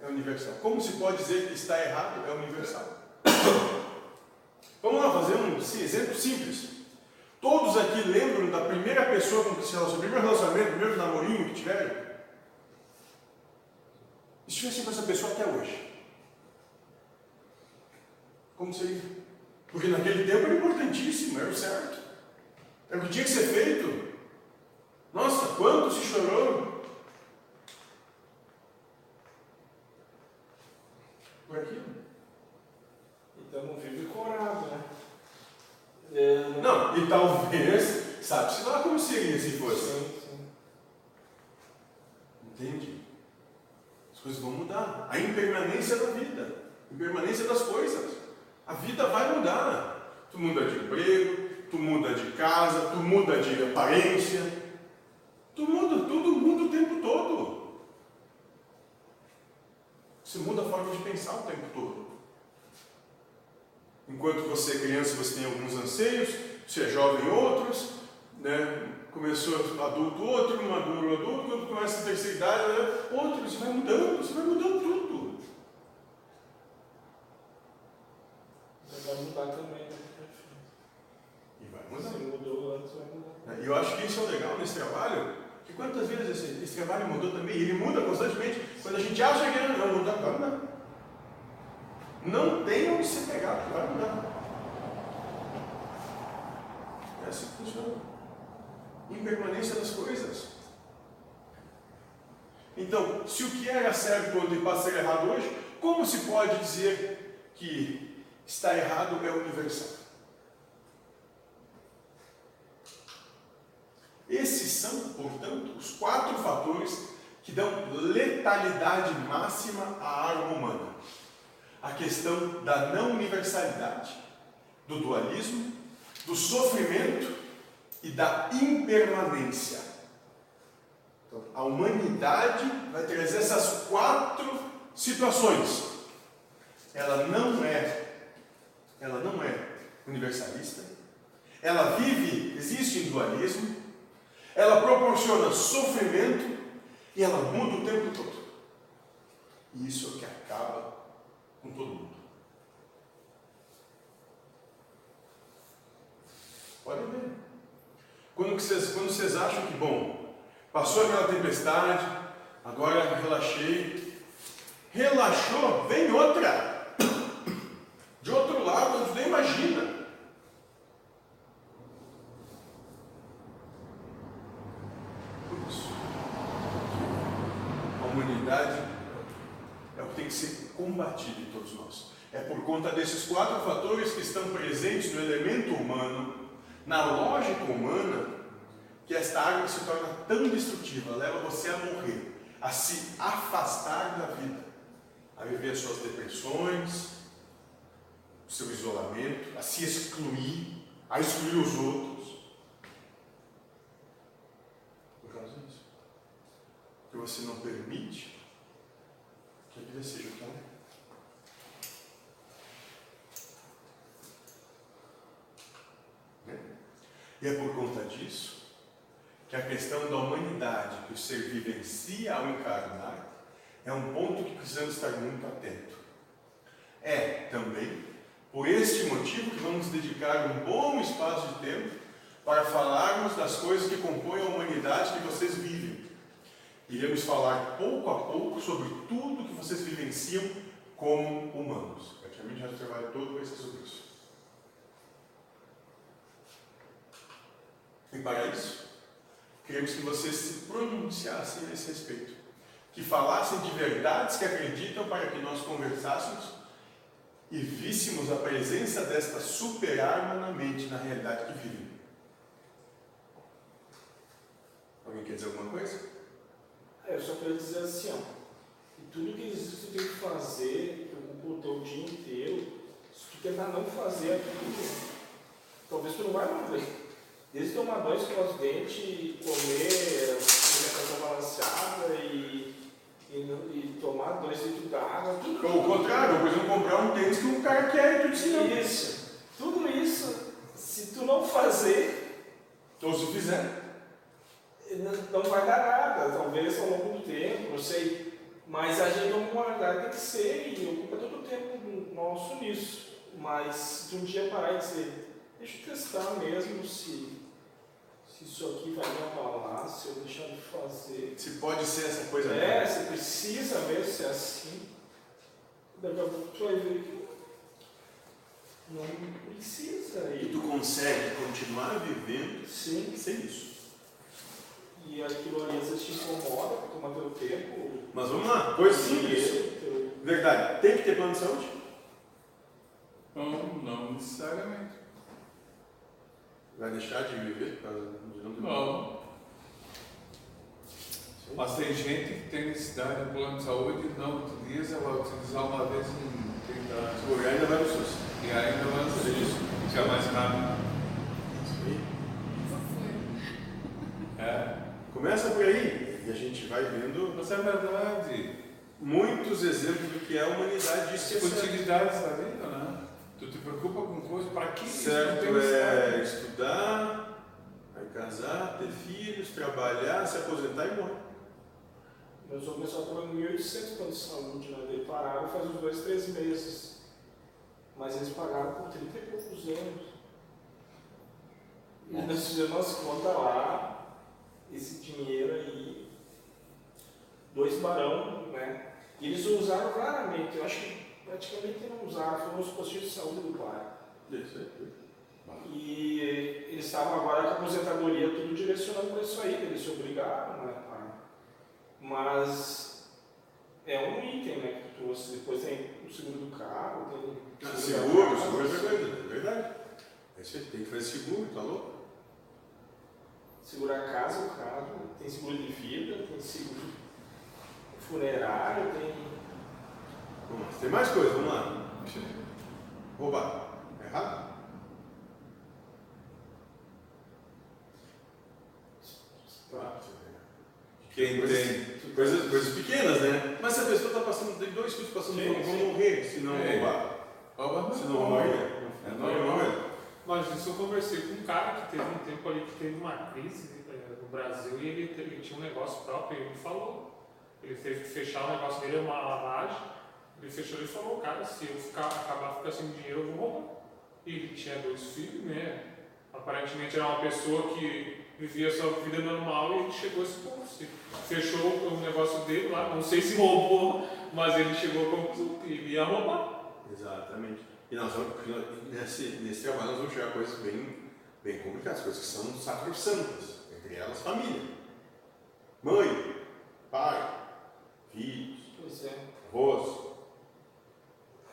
é universal? Como se pode dizer que está errado é universal? Vamos lá fazer um exemplo simples. Todos aqui lembram da primeira pessoa com que se relacionou, primeiro relacionamento, primeiro namorinho que tiveram? E se tivesse com essa pessoa até hoje? Como seria? Porque naquele tempo era importantíssimo, era o certo. Era o que tinha que ser feito. Nossa, quanto se chorou por aquilo. Então não vive corado, né? É, Não, e talvez, sabe-se lá como seria se fosse. Sim, sim. Entende? As coisas vão mudar. A impermanência da vida, a impermanência das coisas. A vida vai mudar. Tu muda de emprego, tu muda de casa, tu muda de aparência. Tu muda, tudo muda o tempo todo. Você muda a forma de pensar o tempo todo. Enquanto você é criança, você tem alguns anseios, você é jovem outros, né? começou adulto outro, maduro adulto, quando começa a terceira idade, né? outro, você vai mudando, você vai mudando tudo. Vai mudar também, né? E vai Se mudando. mudou antes, vai mudar. E eu acho que isso é legal nesse trabalho, que quantas vezes esse, esse trabalho mudou também, e ele muda constantemente. Quando a gente acha que ele não vai mudar, vai mudar. Não tem onde se pegar, vai mudar. É assim que funciona. Impermanência das coisas. Então, se o que era certo ontem passa a ser errado hoje, como se pode dizer que está errado é universal? Esses são, portanto, os quatro fatores que dão letalidade máxima à alma humana. A questão da não universalidade, do dualismo, do sofrimento e da impermanência. Então, a humanidade vai trazer essas quatro situações. Ela não é, ela não é universalista, ela vive, existe em dualismo, ela proporciona sofrimento e ela muda o tempo todo. E isso é o que acaba com todo mundo. Pode ver. Quando, vocês, quando vocês acham que, bom, passou aquela tempestade, agora relaxei. Relaxou, vem outra. De outro lado, você imagina. Por isso, a humanidade é o que tem que ser combatido em todos nós. É por conta desses quatro fatores que estão presentes no elemento humano, na lógica humana, que esta água se torna tão destrutiva, leva você a morrer, a se afastar da vida, a viver suas depressões, o seu isolamento, a se excluir, a excluir os outros. Por causa disso. Porque você não permite que a vida seja o que ela é. Né? E é por conta disso que a questão da humanidade que o ser vivencia ao encarnar é um ponto que precisamos estar muito atento. É também por este motivo que vamos dedicar um bom espaço de tempo para falarmos das coisas que compõem a humanidade que vocês vivem. Iremos falar pouco a pouco sobre tudo que vocês vivenciam como humanos. Praticamente nosso trabalho todo vai ser sobre isso. E para isso, queremos que vocês se pronunciassem a esse respeito. Que falassem de verdades que acreditam para que nós conversássemos e víssemos a presença desta super arma na mente, na realidade que vivem. Alguém quer dizer alguma coisa? É, eu só quero dizer assim, ó, tudo que existe tu tem que fazer o teu dia inteiro, se tu tentar não fazer aquilo, talvez tu não vai morrer. Desde tomar banho, escovar os dentes, comer alimentação balanceada e, e, e tomar dois litros d'água, o contrário, por exemplo, comprar um tênis que um cara quer e tu não. Isso. Tudo isso, se tu não fazer, Ou se fizer. não, não vai dar nada. Talvez ao longo do tempo, não sei. Mas a gente não guardar tem que ser e ocupa todo o tempo nosso nisso. Mas tu um dia parar e dizer, deixa eu testar mesmo se, se isso aqui vai me abalar, se eu deixar de fazer. Se pode ser essa coisa. É, você precisa mesmo ser assim. Daqui a pouco tu vai ver que não precisa. E tu consegue continuar vivendo Sim. sem isso. E aquilo ali às vezes te incomoda, toma teu tempo. Mas vamos lá, coisa simples. teu- Verdade, tem que ter plano de saúde? Não, não necessariamente. Vai deixar de viver por causa não. Mas tem gente que tem necessidade de plano de saúde e não utiliza, vai utilizar uma vez em 30 anos. Lugar ainda vai no SUS. E ainda vai fazer isso, que é mais rápido. Isso aí. É. Começa por aí e a gente vai vendo Mas é verdade. muitos exemplos do que é a humanidade disso que certo. Utilidades da vida, né? Tu te preocupa com coisas, para que isso não Certo tem é estudar, casar, ter filhos, trabalhar, se aposentar e morrer. Meu sogro pessoal estava em 1.800 planos de saúde, né? Eles pararam faz uns dois, três meses. Mas eles pagaram por 30 e poucos anos. E nós fizemos as contas lá, esse dinheiro aí, dois barão, né? E eles usaram claramente, eu acho que praticamente não usaram, foram os postos de saúde do bairro. Isso aí. E eles estavam agora com a aposentadoria tudo direcionando para isso aí, eles se obrigaram, né? Mas é um item, né? Que tu. Depois tem o seguro do carro, tem o Seguro, casa. seguro é outra coisa, é verdade. É isso aí, tem que fazer seguro, tá louco? Segura a casa, o carro, tem seguro de vida, tem seguro funerário, tem. Tem mais coisa, vamos lá. Roubar. É errado? Quem tem. Coisas, coisas pequenas, né? Mas se a pessoa está passando, tem dois filhos passando Sim, fome, vão morrer se não É. roubar. Rouba Se não não roubar, morre. é É normal. normal. Mas isso eu conversei com um cara que teve um tempo ali que teve uma crise eh, no Brasil e ele, ele tinha um negócio próprio e ele falou. Ele teve que fechar o negócio dele, uma lavagem. Ele fechou e falou, cara, se eu ficar, acabar ficar sem dinheiro, eu vou roubar. E ele tinha dois filhos, né? Aparentemente era uma pessoa que vivia sua vida normal e ele chegou a esse ponto. Se Fechou o negócio dele lá, não sei se roubou, mas ele chegou a conclusão que ele ia roubar. Exatamente. E nós vamos, nesse, nesse trabalho nós vamos chegar a coisas bem, bem complicadas, coisas que são sacrossantas, entre elas família. Mãe, pai, filhos, Pois é.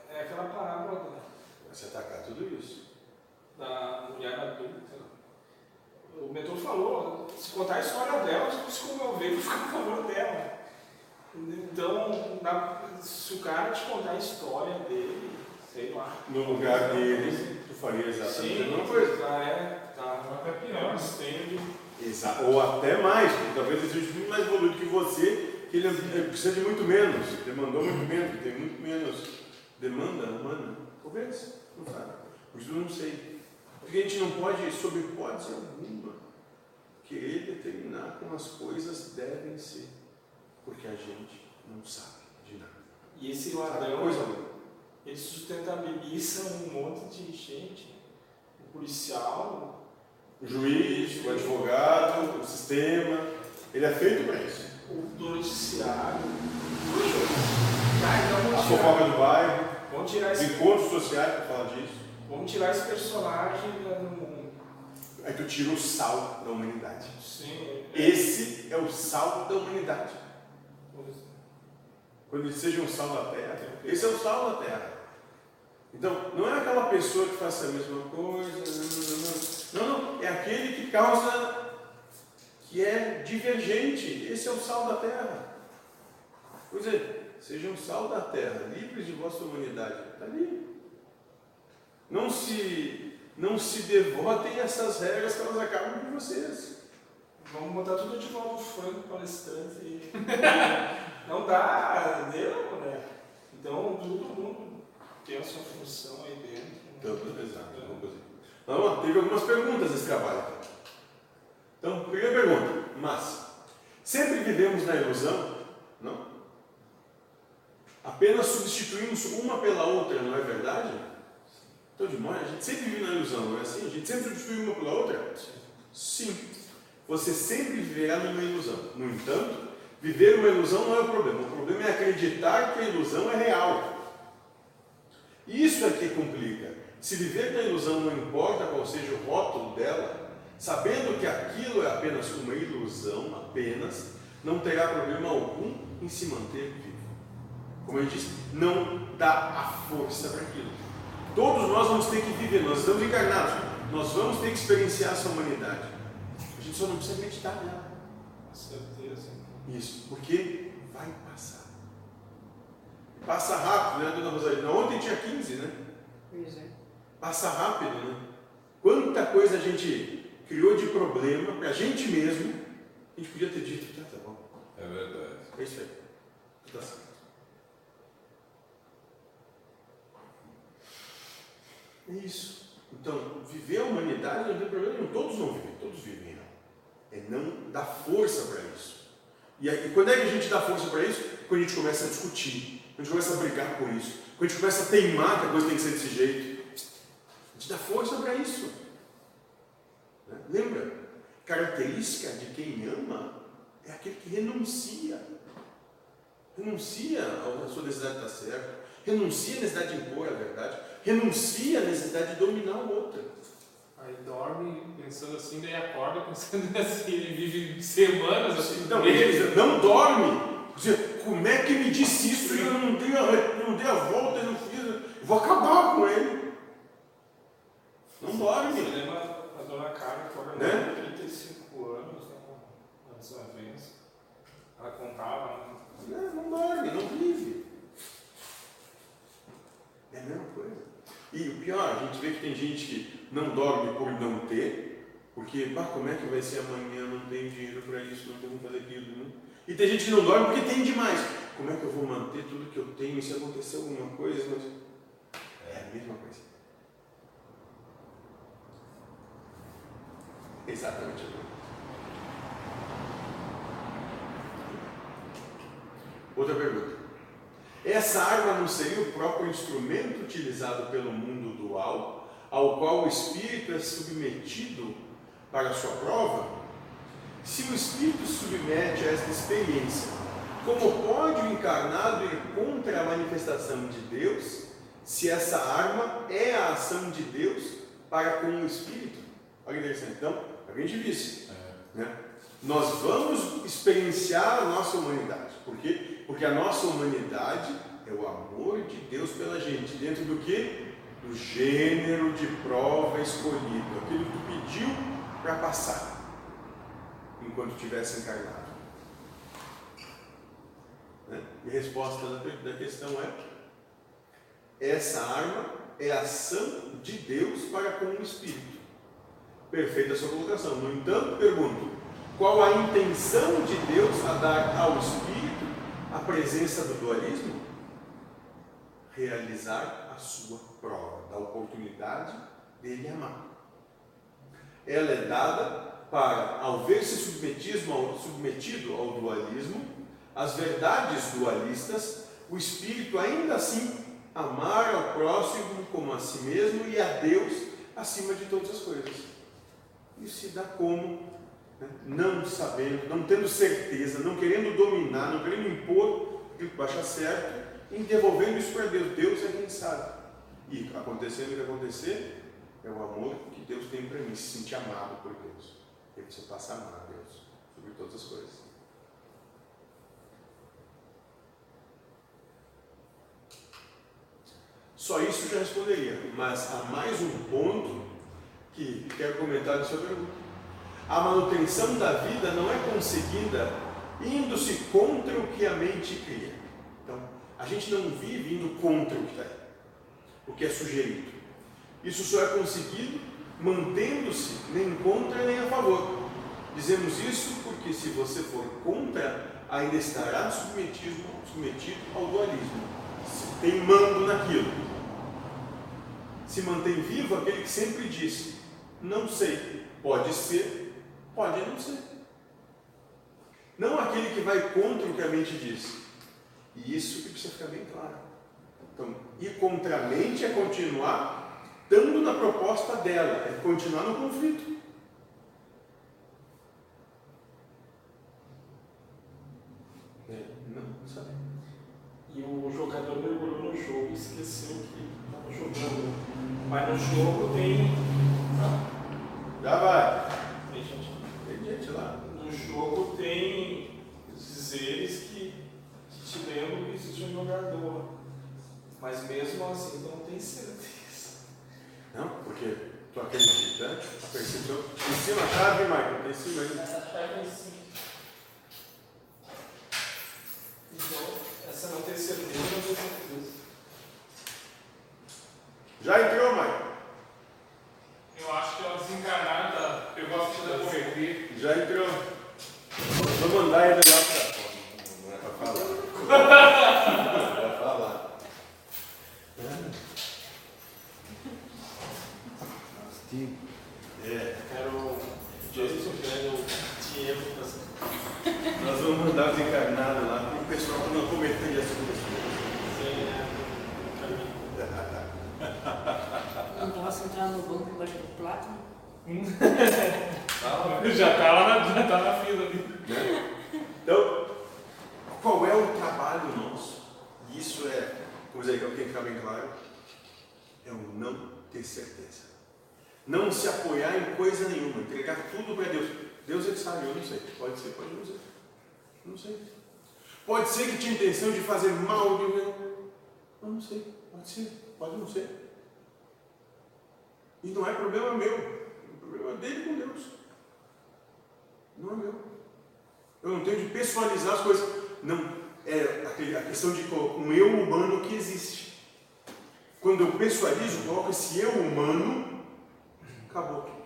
É aquela parábola vai se atacar tudo isso. da, da mulher adulta. O mentor falou, se contar a história dela, você se comover e ficar a favor dela. Então, na- se o cara te contar a história dele, sei lá. No lugar dele, tu faria exatamente a Sim, mesma coisa. tá, é, tá. Até pior. Estende. Exa ou até mais, porque talvez ele seja muito mais evoluído que você, que ele, ele precisa de muito menos, demandou muito menos, tem muito menos demanda humana. Talvez, não sabe. Por isso eu não sei. Porque a gente não pode, sob hipótese alguma, querer determinar como as coisas devem ser. Porque a gente não sabe de nada. E esse ladrão, coisa ele sustentabiliza um monte de gente. O policial, O juiz, o advogado, o sistema, ele é feito para isso. o noticiário. Tá, então A fofoca do bairro, vamos tirar esse, encontros sociais para falar disso. Vamos tirar esse personagem da- do mundo. Aí tu tira o sal da humanidade. Sim, Esse é o sal da humanidade. pois é. Quando ele seja um sal da terra, esse é o sal da terra. Então, não é aquela pessoa que faça a mesma coisa, não, não, não. É aquele que causa, que é divergente. Esse é o sal da terra. Pois é, sejam sal da terra, livres de vossa humanidade. Está ali. Não se, não se devotem a essas regras que elas acabam com vocês. Vamos botar tudo de volta o franco palestrante. e- Não dá, deu, né? Então, todo mundo tem a sua função aí dentro. Então, exato. vamos fazer. Vamos lá, teve algumas perguntas nesse trabalho. Então, primeira pergunta, mas sempre vivemos na ilusão? Não? Apenas substituímos uma pela outra, não é verdade? Então, modo, a gente sempre vive na ilusão, não é assim? A gente sempre substitui uma pela outra? Sim. Você sempre viverá numa ilusão. No entanto, viver uma ilusão não é o problema. O problema é acreditar que a ilusão é real. Isso é que complica. Se viver na ilusão não importa qual seja o rótulo dela, sabendo que aquilo é apenas uma ilusão, apenas, não terá problema algum em se manter vivo. Como eu disse, não dá a força para aquilo. Todos nós vamos ter que viver, nós estamos encarnados, nós vamos ter que experienciar essa humanidade. A gente só não precisa acreditar nela. Com certeza. Isso, porque vai passar. Passa rápido, né, dona Rosalina? Ontem tinha 15, né? Pois é. Passa rápido, né? Quanta coisa a gente criou de problema pra gente mesmo, a gente podia ter dito, tá, tá bom, É verdade. é isso aí. Tá certo. É isso. Então, viver a humanidade não tem problema nenhum. Todos vão viver, todos vivem. É não dar força para isso. E aí, quando é que a gente dá força para isso? Quando a gente começa a discutir, quando a gente começa a brigar por isso, quando a gente começa a teimar que a coisa tem que ser desse jeito. A gente dá força para isso. Né? Lembra? Característica de quem ama é aquele que renuncia. Renuncia à sua necessidade de estar certo, renuncia à necessidade de impor a verdade, renuncia à necessidade de dominar o outro. Aí dorme pensando assim, daí acorda pensando assim, ele vive semanas assim. Então, ele não dorme. Como é que me disse isso eu não dei a, não dei a volta, eu não fiz, eu vou acabar com ele. Não Você dorme. lembra a dona Carla, que Né? tem 35 anos, né? Na desavença. Ela contava, né? Não, não dorme, não vive. É a mesma coisa. E o pior, a gente vê que tem gente que não dorme por não ter, porque, pá, como é que vai ser amanhã? Não tem dinheiro para isso, não tem como fazer aquilo. Né? E tem gente que não dorme porque tem demais. Como é que eu vou manter tudo que eu tenho? E se acontecer alguma coisa? Mas... É a mesma coisa. Exatamente a pergunta. Outra pergunta. Essa arma não seria o próprio instrumento utilizado pelo mundo dual, ao qual o espírito é submetido para sua prova? Se o espírito submete a esta experiência, como pode o encarnado ir contra a manifestação de Deus, se essa arma é a ação de Deus para com o espírito? Olha que interessante. Então, a gente disse, né? nós vamos experienciar a nossa humanidade. Por quê? Porque a nossa humanidade é o amor de Deus pela gente, dentro do que? Do gênero de prova escolhido, aquilo que tu pediu para passar, enquanto tivesse encarnado. Né? E a resposta da questão é: essa arma é ação de Deus para com o Espírito. Perfeita a sua colocação. No entanto, pergunto: qual a intenção de Deus a dar ao Espírito a presença do dualismo? Realizar a sua prova, da oportunidade dele amar. Ela é dada para, ao ver-se submetido ao, dualismo, as verdades dualistas, o espírito ainda assim amar ao próximo como a si mesmo e a Deus acima de todas as coisas. Isso se dá como né? não sabendo, não tendo certeza, não querendo dominar, não querendo impor aquilo que acha certo, em devolvendo isso para Deus. Deus é quem sabe. E acontecendo o que acontecer, é o amor que Deus tem para mim, se sentir amado por Deus. E você passa a amar a Deus sobre todas as coisas. Só isso já responderia, mas há mais um ponto que quero comentar na sua pergunta. A manutenção da vida não é conseguida indo-se contra o que a mente cria. Então, a gente não vive indo contra o que está aí, o que é sugerido. Isso só é conseguido mantendo-se nem contra nem a favor. Dizemos isso porque se você for contra, ainda estará submetido, submetido ao dualismo, se teimando naquilo. Se mantém vivo aquele que sempre disse: Não sei, pode ser, Pode não ser. Não aquele que vai contra o que a mente diz. E isso que precisa ficar bem claro. Então, ir contra a mente é continuar estando na proposta dela, é continuar no conflito. É, não, não sabe. E o jogador mergulhou no jogo e esqueceu que estava jogando. Mas no jogo tem. Já vai. Tem gente gente lá. No jogo tem dizeres que, que te lembram que existe um jogador. Mas mesmo assim tu não tem certeza. Não, porque tu acredita, a percepção. Em cima a chave, Michael, tem em cima aí. Essa chave é em cima. Então, essa não tem certeza, não tem certeza. Já entrou, Michael? Eu acho que é o desencarnado pegou a ficha da correria. Já entrou. Vou mandar ele lá para. Não é para falar. Não é para falar. Steve. É. Quero Jason, quero Diego. Nós vamos mandar o desencarnado lá para o pessoal não cometer as coisas. Não posso entrar no banco embaixo do já está lá na, já tá na fila ali. Né? Então, qual é o trabalho nosso? Isso é, vamos dizer, tem que ficar bem claro, é o não ter certeza. Não se apoiar em coisa nenhuma, entregar tudo para Deus. Deus que sabe, eu não sei. Pode ser, pode não ser. Não sei. Pode ser que tinha intenção de fazer mal, de... eu não sei. Pode ser, pode não ser. E não é problema meu, é problema dele com Deus. Não é meu. Eu não tenho de pessoalizar as coisas. Não, é a questão de um eu humano que existe. Quando eu pessoalizo, coloco esse eu humano, acabou tudo.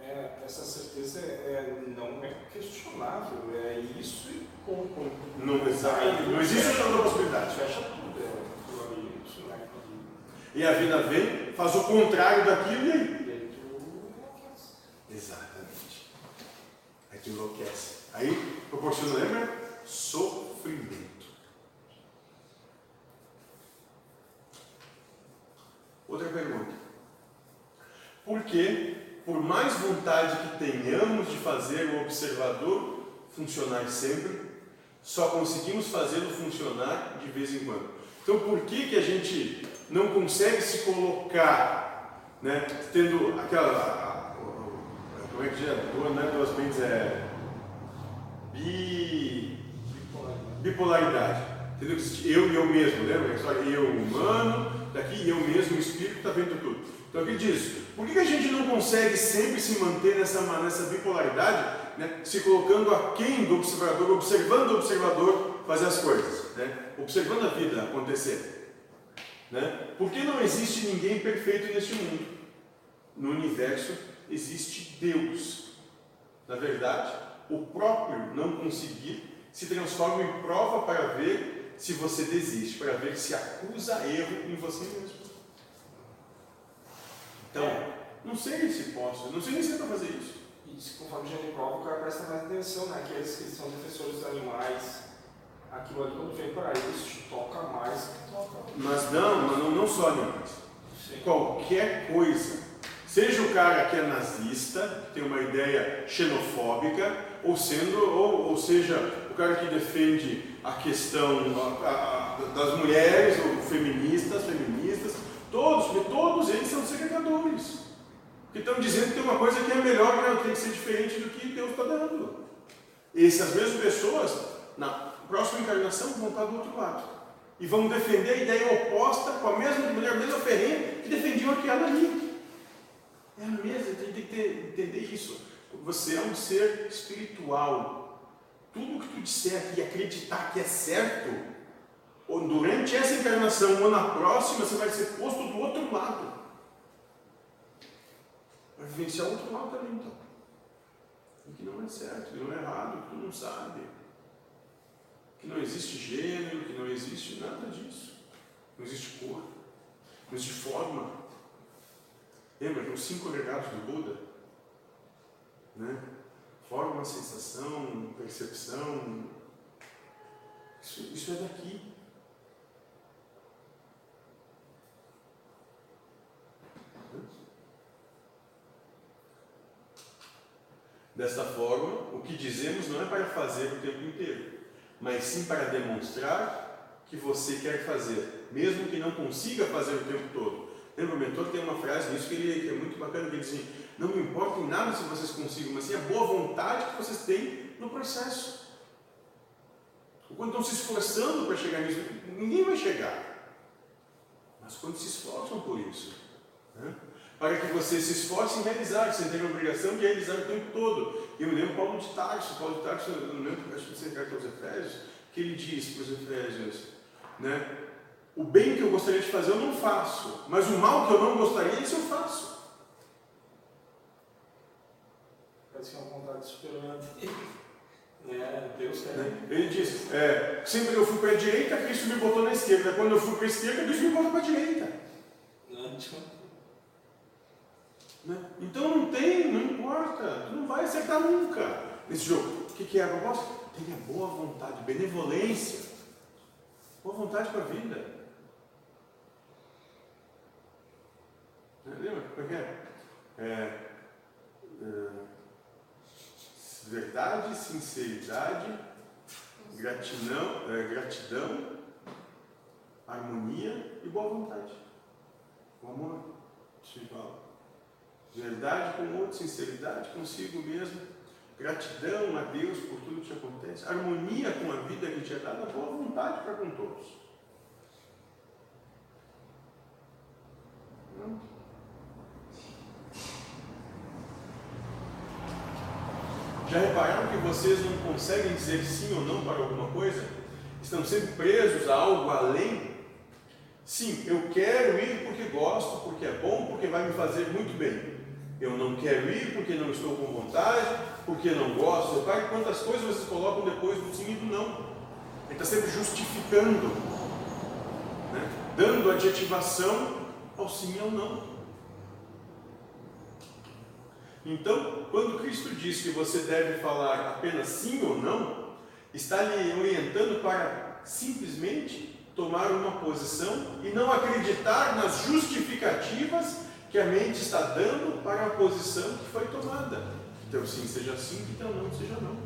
É, essa certeza é, não é questionável, é isso e ponto. Não, exato. não existe outra possibilidade. Fecha tudo, é é E a vida vem, faz o contrário daquilo e aí? E aí tu- Exatamente. mente. Tu enlouquece. Aí proporciona, lembra? Sofrimento. Outra pergunta. Por que, por mais vontade que tenhamos de fazer o observador funcionar sempre, só conseguimos fazê-lo funcionar de vez em quando? Então, por que, que a gente não consegue se colocar, né, tendo aquela. Como é que é? Duas, não é duas mentes, é. Bi, bipolaridade. Entendeu? Eu e eu mesmo, lembra? Só eu humano, daqui eu mesmo, o espírito está vendo tudo. Então aqui diz, por que que a gente não consegue sempre se manter nessa, nessa bipolaridade, né? se colocando aquém do observador, observando o observador fazer as coisas, né? observando a vida acontecer? Né? Porque não existe ninguém perfeito neste mundo. No universo existe Deus. Na verdade, o próprio não conseguir se transforma em prova para ver se você desiste, para ver se acusa erro em você mesmo. Então, não sei se posso, não sei nem se é para fazer isso. E se conforme o gênero prova, o cara presta mais atenção, né? Aqueles que são defensores dos animais, aquilo ali quando vem para eles, te toca mais que toca. Mas não, mas não, não só animais. Qualquer coisa. Seja o cara que é nazista, que tem uma ideia xenofóbica, ou sendo, ou, ou seja, o cara que defende a questão a- a- das mulheres, ou feministas, feministas, todos, porque todos eles são segregadores. Que estão dizendo que tem uma coisa que é melhor, que tem que ser diferente do que Deus está dando. Essas mesmas pessoas, na próxima encarnação, vão estar do outro lado. E vão defender a ideia oposta com a mesma mulher, a mesma ferrenha que defendiam aquela ali. É a mesma, tem que ter- entender isso. Você é um ser espiritual. Tudo que tu disser e acreditar que é certo, ou durante essa encarnação ou na próxima, você vai ser posto do outro lado. Vai vivenciar o outro lado também, então. O que não é certo, o que não é errado, o que tu não sabe. Que não existe gênero, que não existe nada disso. Não existe cor, não existe forma. Lembra que os cinco legados do Buda? Né? Forma, sensação, percepção. Isso, isso é daqui. Desta forma, o que dizemos não é para fazer o tempo inteiro, mas sim para demonstrar que você quer fazer, mesmo que não consiga fazer o tempo todo. Lembra, o mentor tem uma frase nisso que, ele, que é muito bacana, que ele diz assim, não me importa em nada se vocês consigam, mas sim a boa vontade que vocês têm no processo. Quando estão se esforçando para chegar nisso, ninguém vai chegar. Mas quando se esforçam por isso, né? para que você se esforce em realizar, você tem a obrigação de realizar o tempo todo. Eu lembro Paulo de Tarso, Paulo de Tarso, eu não lembro, acho que você carta aos Efésios, que ele diz para os Efésios, né? O bem que eu gostaria de fazer eu não faço, mas o mal que eu não gostaria, isso eu faço. Parece que é uma vontade superante. né? Deus quer. Né? Ele diz, é, sempre eu fui para a direita, Cristo me botou na esquerda. Quando eu fui para a esquerda, Cristo me botou para a direita. Né? Então não tem, não importa, tu não vai acertar nunca nesse jogo. O que, que é a proposta? Tenha boa vontade, benevolência, boa vontade para a vida. Lembra? Como é é? É, verdade, sinceridade, gratidão, é, gratidão, harmonia e boa vontade. O amor espiritual. Verdade com o outro, sinceridade consigo mesmo, gratidão a Deus por tudo que te acontece, harmonia com a vida que te é dada, boa vontade para com todos. Não? Já repararam que vocês não conseguem dizer sim ou não para alguma coisa? Estão sempre presos a algo além? Sim, eu quero ir porque gosto, porque é bom, porque vai me fazer muito bem. Eu não quero ir porque não estou com vontade, porque não gosto. Repare quantas coisas vocês colocam depois do sim e do não. Ele está sempre justificando, né? dando adjetivação ao sim e ao não. Então, quando Cristo diz que você deve falar apenas sim ou não, está lhe orientando para simplesmente tomar uma posição e não acreditar nas justificativas que a mente está dando para a posição que foi tomada. Então, sim seja sim, então não seja não.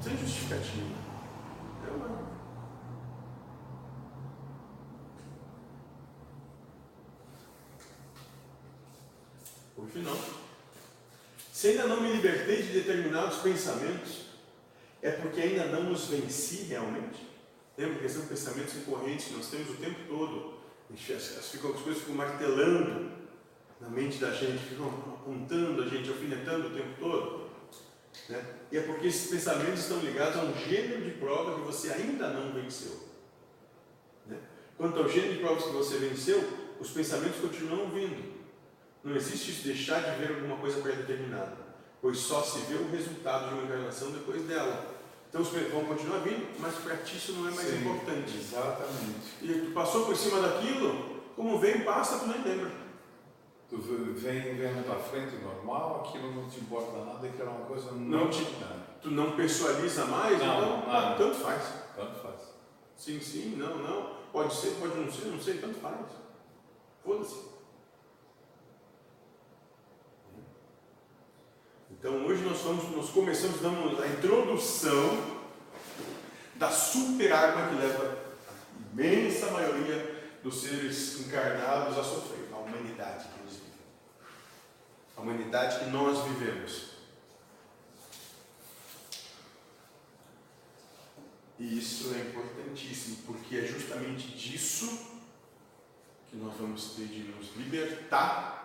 Sem justificativa. Então, não. Por final, se ainda não me libertei de determinados pensamentos, é porque ainda não os venci realmente? Lembra que são pensamentos incorrentes que nós temos o tempo todo. As, ficam, as coisas ficam martelando na mente da gente, ficam apontando a gente, alfinetando o tempo todo. Né? E é porque esses pensamentos estão ligados a um gênero de prova que você ainda não venceu. Né? Quanto ao gênero de provas que você venceu, os pensamentos continuam vindo. Não existe isso deixar de ver alguma coisa pré-determinada, pois só se vê o resultado de uma encarnação depois dela. Então os vão continuar vindo, mas para ti isso não é mais Sim, importante. Exatamente. E tu passou por cima daquilo, como vem, passa, tu nem lembra. Tu vem na tua frente normal, aquilo não te importa nada, que era uma coisa Não te- nada. Tu não personaliza mais, Não, então nada. tanto faz. Tanto faz. Sim, sim, não, não. Pode ser, pode não ser, não sei, tanto faz. Foda-se. Então hoje nós, vamos, nós começamos dando a introdução da super arma que leva a imensa maioria dos seres encarnados a sofrer, a humanidade vivemos. A humanidade que nós vivemos. E isso é importantíssimo, porque é justamente disso que nós vamos ter de nos libertar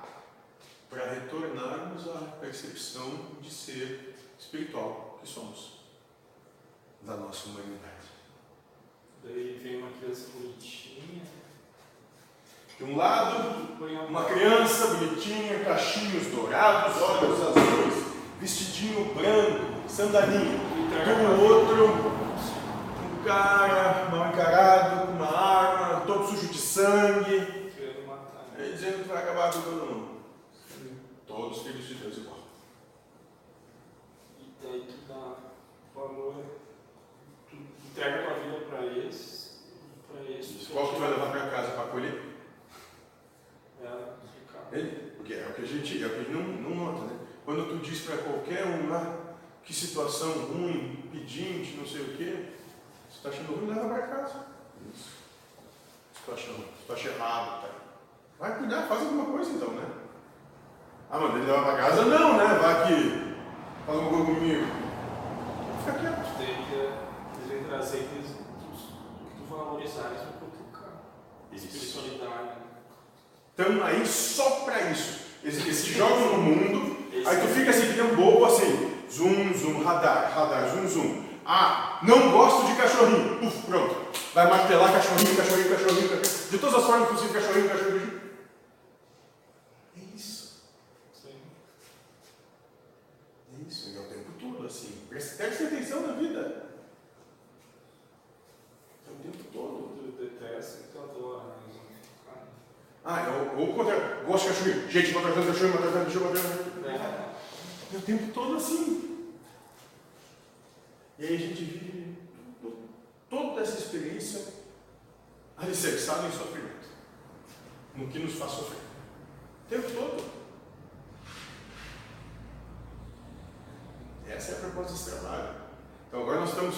para retornarmos à percepção de ser espiritual que somos, da nossa humanidade. Daí vem uma criança bonitinha. De um lado, uma criança bonitinha, cachinhos dourados, olhos azuis, vestidinho branco, sandalinha. Do outro, um cara mal encarado, com uma arma, todo sujo de sangue, matar. aí dizendo que vai acabar com todo mundo. Todos os filhos de Deus igual. E daí tu dá valor, tu entrega tua vida para eles, para eles. Qual que tu vai levar para casa para colher? É, complicado. Ele? Porque é o que a gente, é o que a gente não, não nota, né? Quando tu diz para qualquer um lá que situação ruim, pedinte, não sei o quê, se está achando ruim, leva para casa. Isso. Se tu achando, se acha errado, tá? Vai cuidar, faz alguma coisa então, né? Ah, mas ele leva para casa? Não, né? Vai aqui, faz alguma coisa comigo. Fica quieto. Que eles vêm trazer aqueles tu, tu valorizares um pouco o cara. Espiritualidade. Estamos aí só para isso. Eles, eles se jogam no mundo, aí tu fica assim, que nem um bobo assim, zoom, zoom, radar, radar, zoom, zoom. Ah, não gosto de cachorrinho. Puf, pronto. Vai martelar cachorrinho, cachorrinho, cachorrinho, cachorrinho. De todas as formas possíveis, cachorrinho, cachorrinho. É isso. Sim. É isso, é o tempo todo assim. Preste preste atenção na vida. É o tempo todo. Tu detesta e tu adora. né? Cara, Ah, é ou o contrário. Gosto de cachorrinho. Gente, maltratando cachorrinho, maltratando cachorrinho, maltratando cachorrinho. É. O tempo todo assim. E aí a gente vive to- toda essa experiência alicerçada em sofrimento. No que nos faz sofrer. O tempo todo. Essa é a proposta desse trabalho. Então agora nós estamos,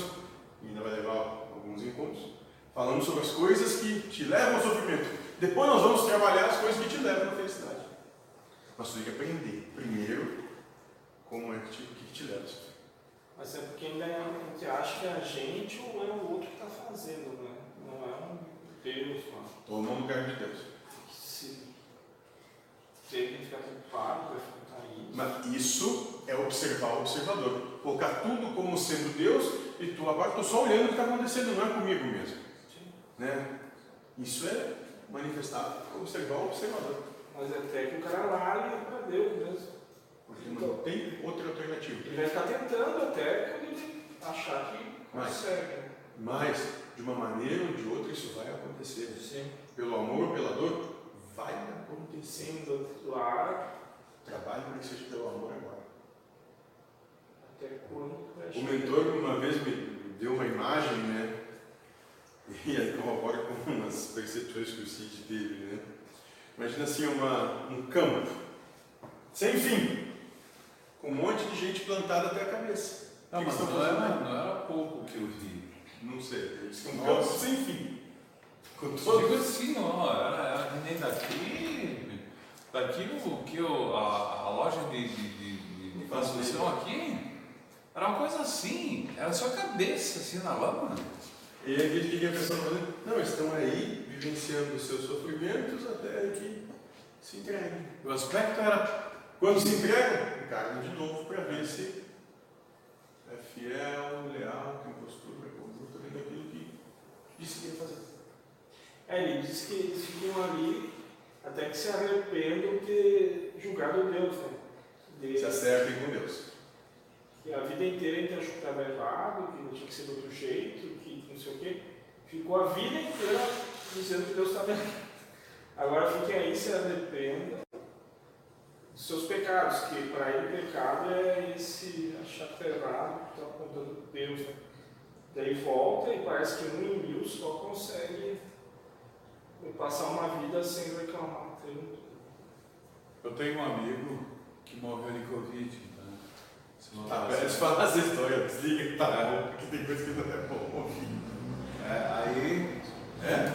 e ainda vai levar alguns encontros, falando sobre as coisas que te levam ao sofrimento. Depois nós vamos trabalhar as coisas que te levam à felicidade. Mas tu tem que aprender primeiro como é que te, que, te leva. Mas é porque ainda é- a gente acha que é a gente ou é o outro que está fazendo, né? Não é um Deus lá. Toma no lugar de Deus. Se tem que ficar preocupado, vai ficar isso. Mas isso é observar o observador. Colocar tudo como sendo Deus e tu agora estou só olhando o que está acontecendo, não é comigo mesmo. Sim. Né? Isso é manifestar, observar o observador. Mas até que o cara largue para Deus mesmo. Porque não tem outra alternativa. Ele vai ficar tentando até quando ele achar que Mas- consegue. Mas, de uma maneira ou de outra, isso vai acontecer. Sim. Pelo amor ou pela dor, vai acontecer. Sendo lá, Trabalhe para que seja pelo amor agora. Até quando vai O mentor uma vez me deu uma imagem, né? E aí corrobora com umas percepções que o Cid teve, né? Imagina assim uma, um campo, sem fim, com um monte de gente plantada até a cabeça. Não, que mas que estão não era, não era pouco que eu vi. Não sei, ele disse que um campo sem fim. Com Digo assim, ó, era, nem daqui, daqui o que eu, a, a loja de, de, de, de, construção aqui, era uma coisa assim, era só a cabeça assim na lama. E aí o que a pessoa fazendo? Não, eles estão aí vivenciando os seus sofrimentos até que se entreguem. O aspecto era, Quando se entregam, encarnam de novo para ver se é fiel, leal, tem postura, conduta, dentro daquilo que disse que ia fazer. É, ele diz que eles ficam ali até que se arrependam de ter julgado Deus, né? De, Se acertem com Deus. que a vida inteira que estava errado, que não tinha que ser de outro jeito, sei o quê. Ficou a vida inteira dizendo que Deus estava errado. Agora fiquem aí, se arrependam dos seus pecados, que para ele pecado é esse achar que está errado, que está apontando Deus, né? Daí volta e parece que um em mil só consegue passar uma vida sem reclamar. Eu tenho um amigo que morreu de Covid, então, se não Tá, tivesse- pera, fala essa história, desliga que tá bom, porque tem coisa que não é bom ouvir. É, aí. É?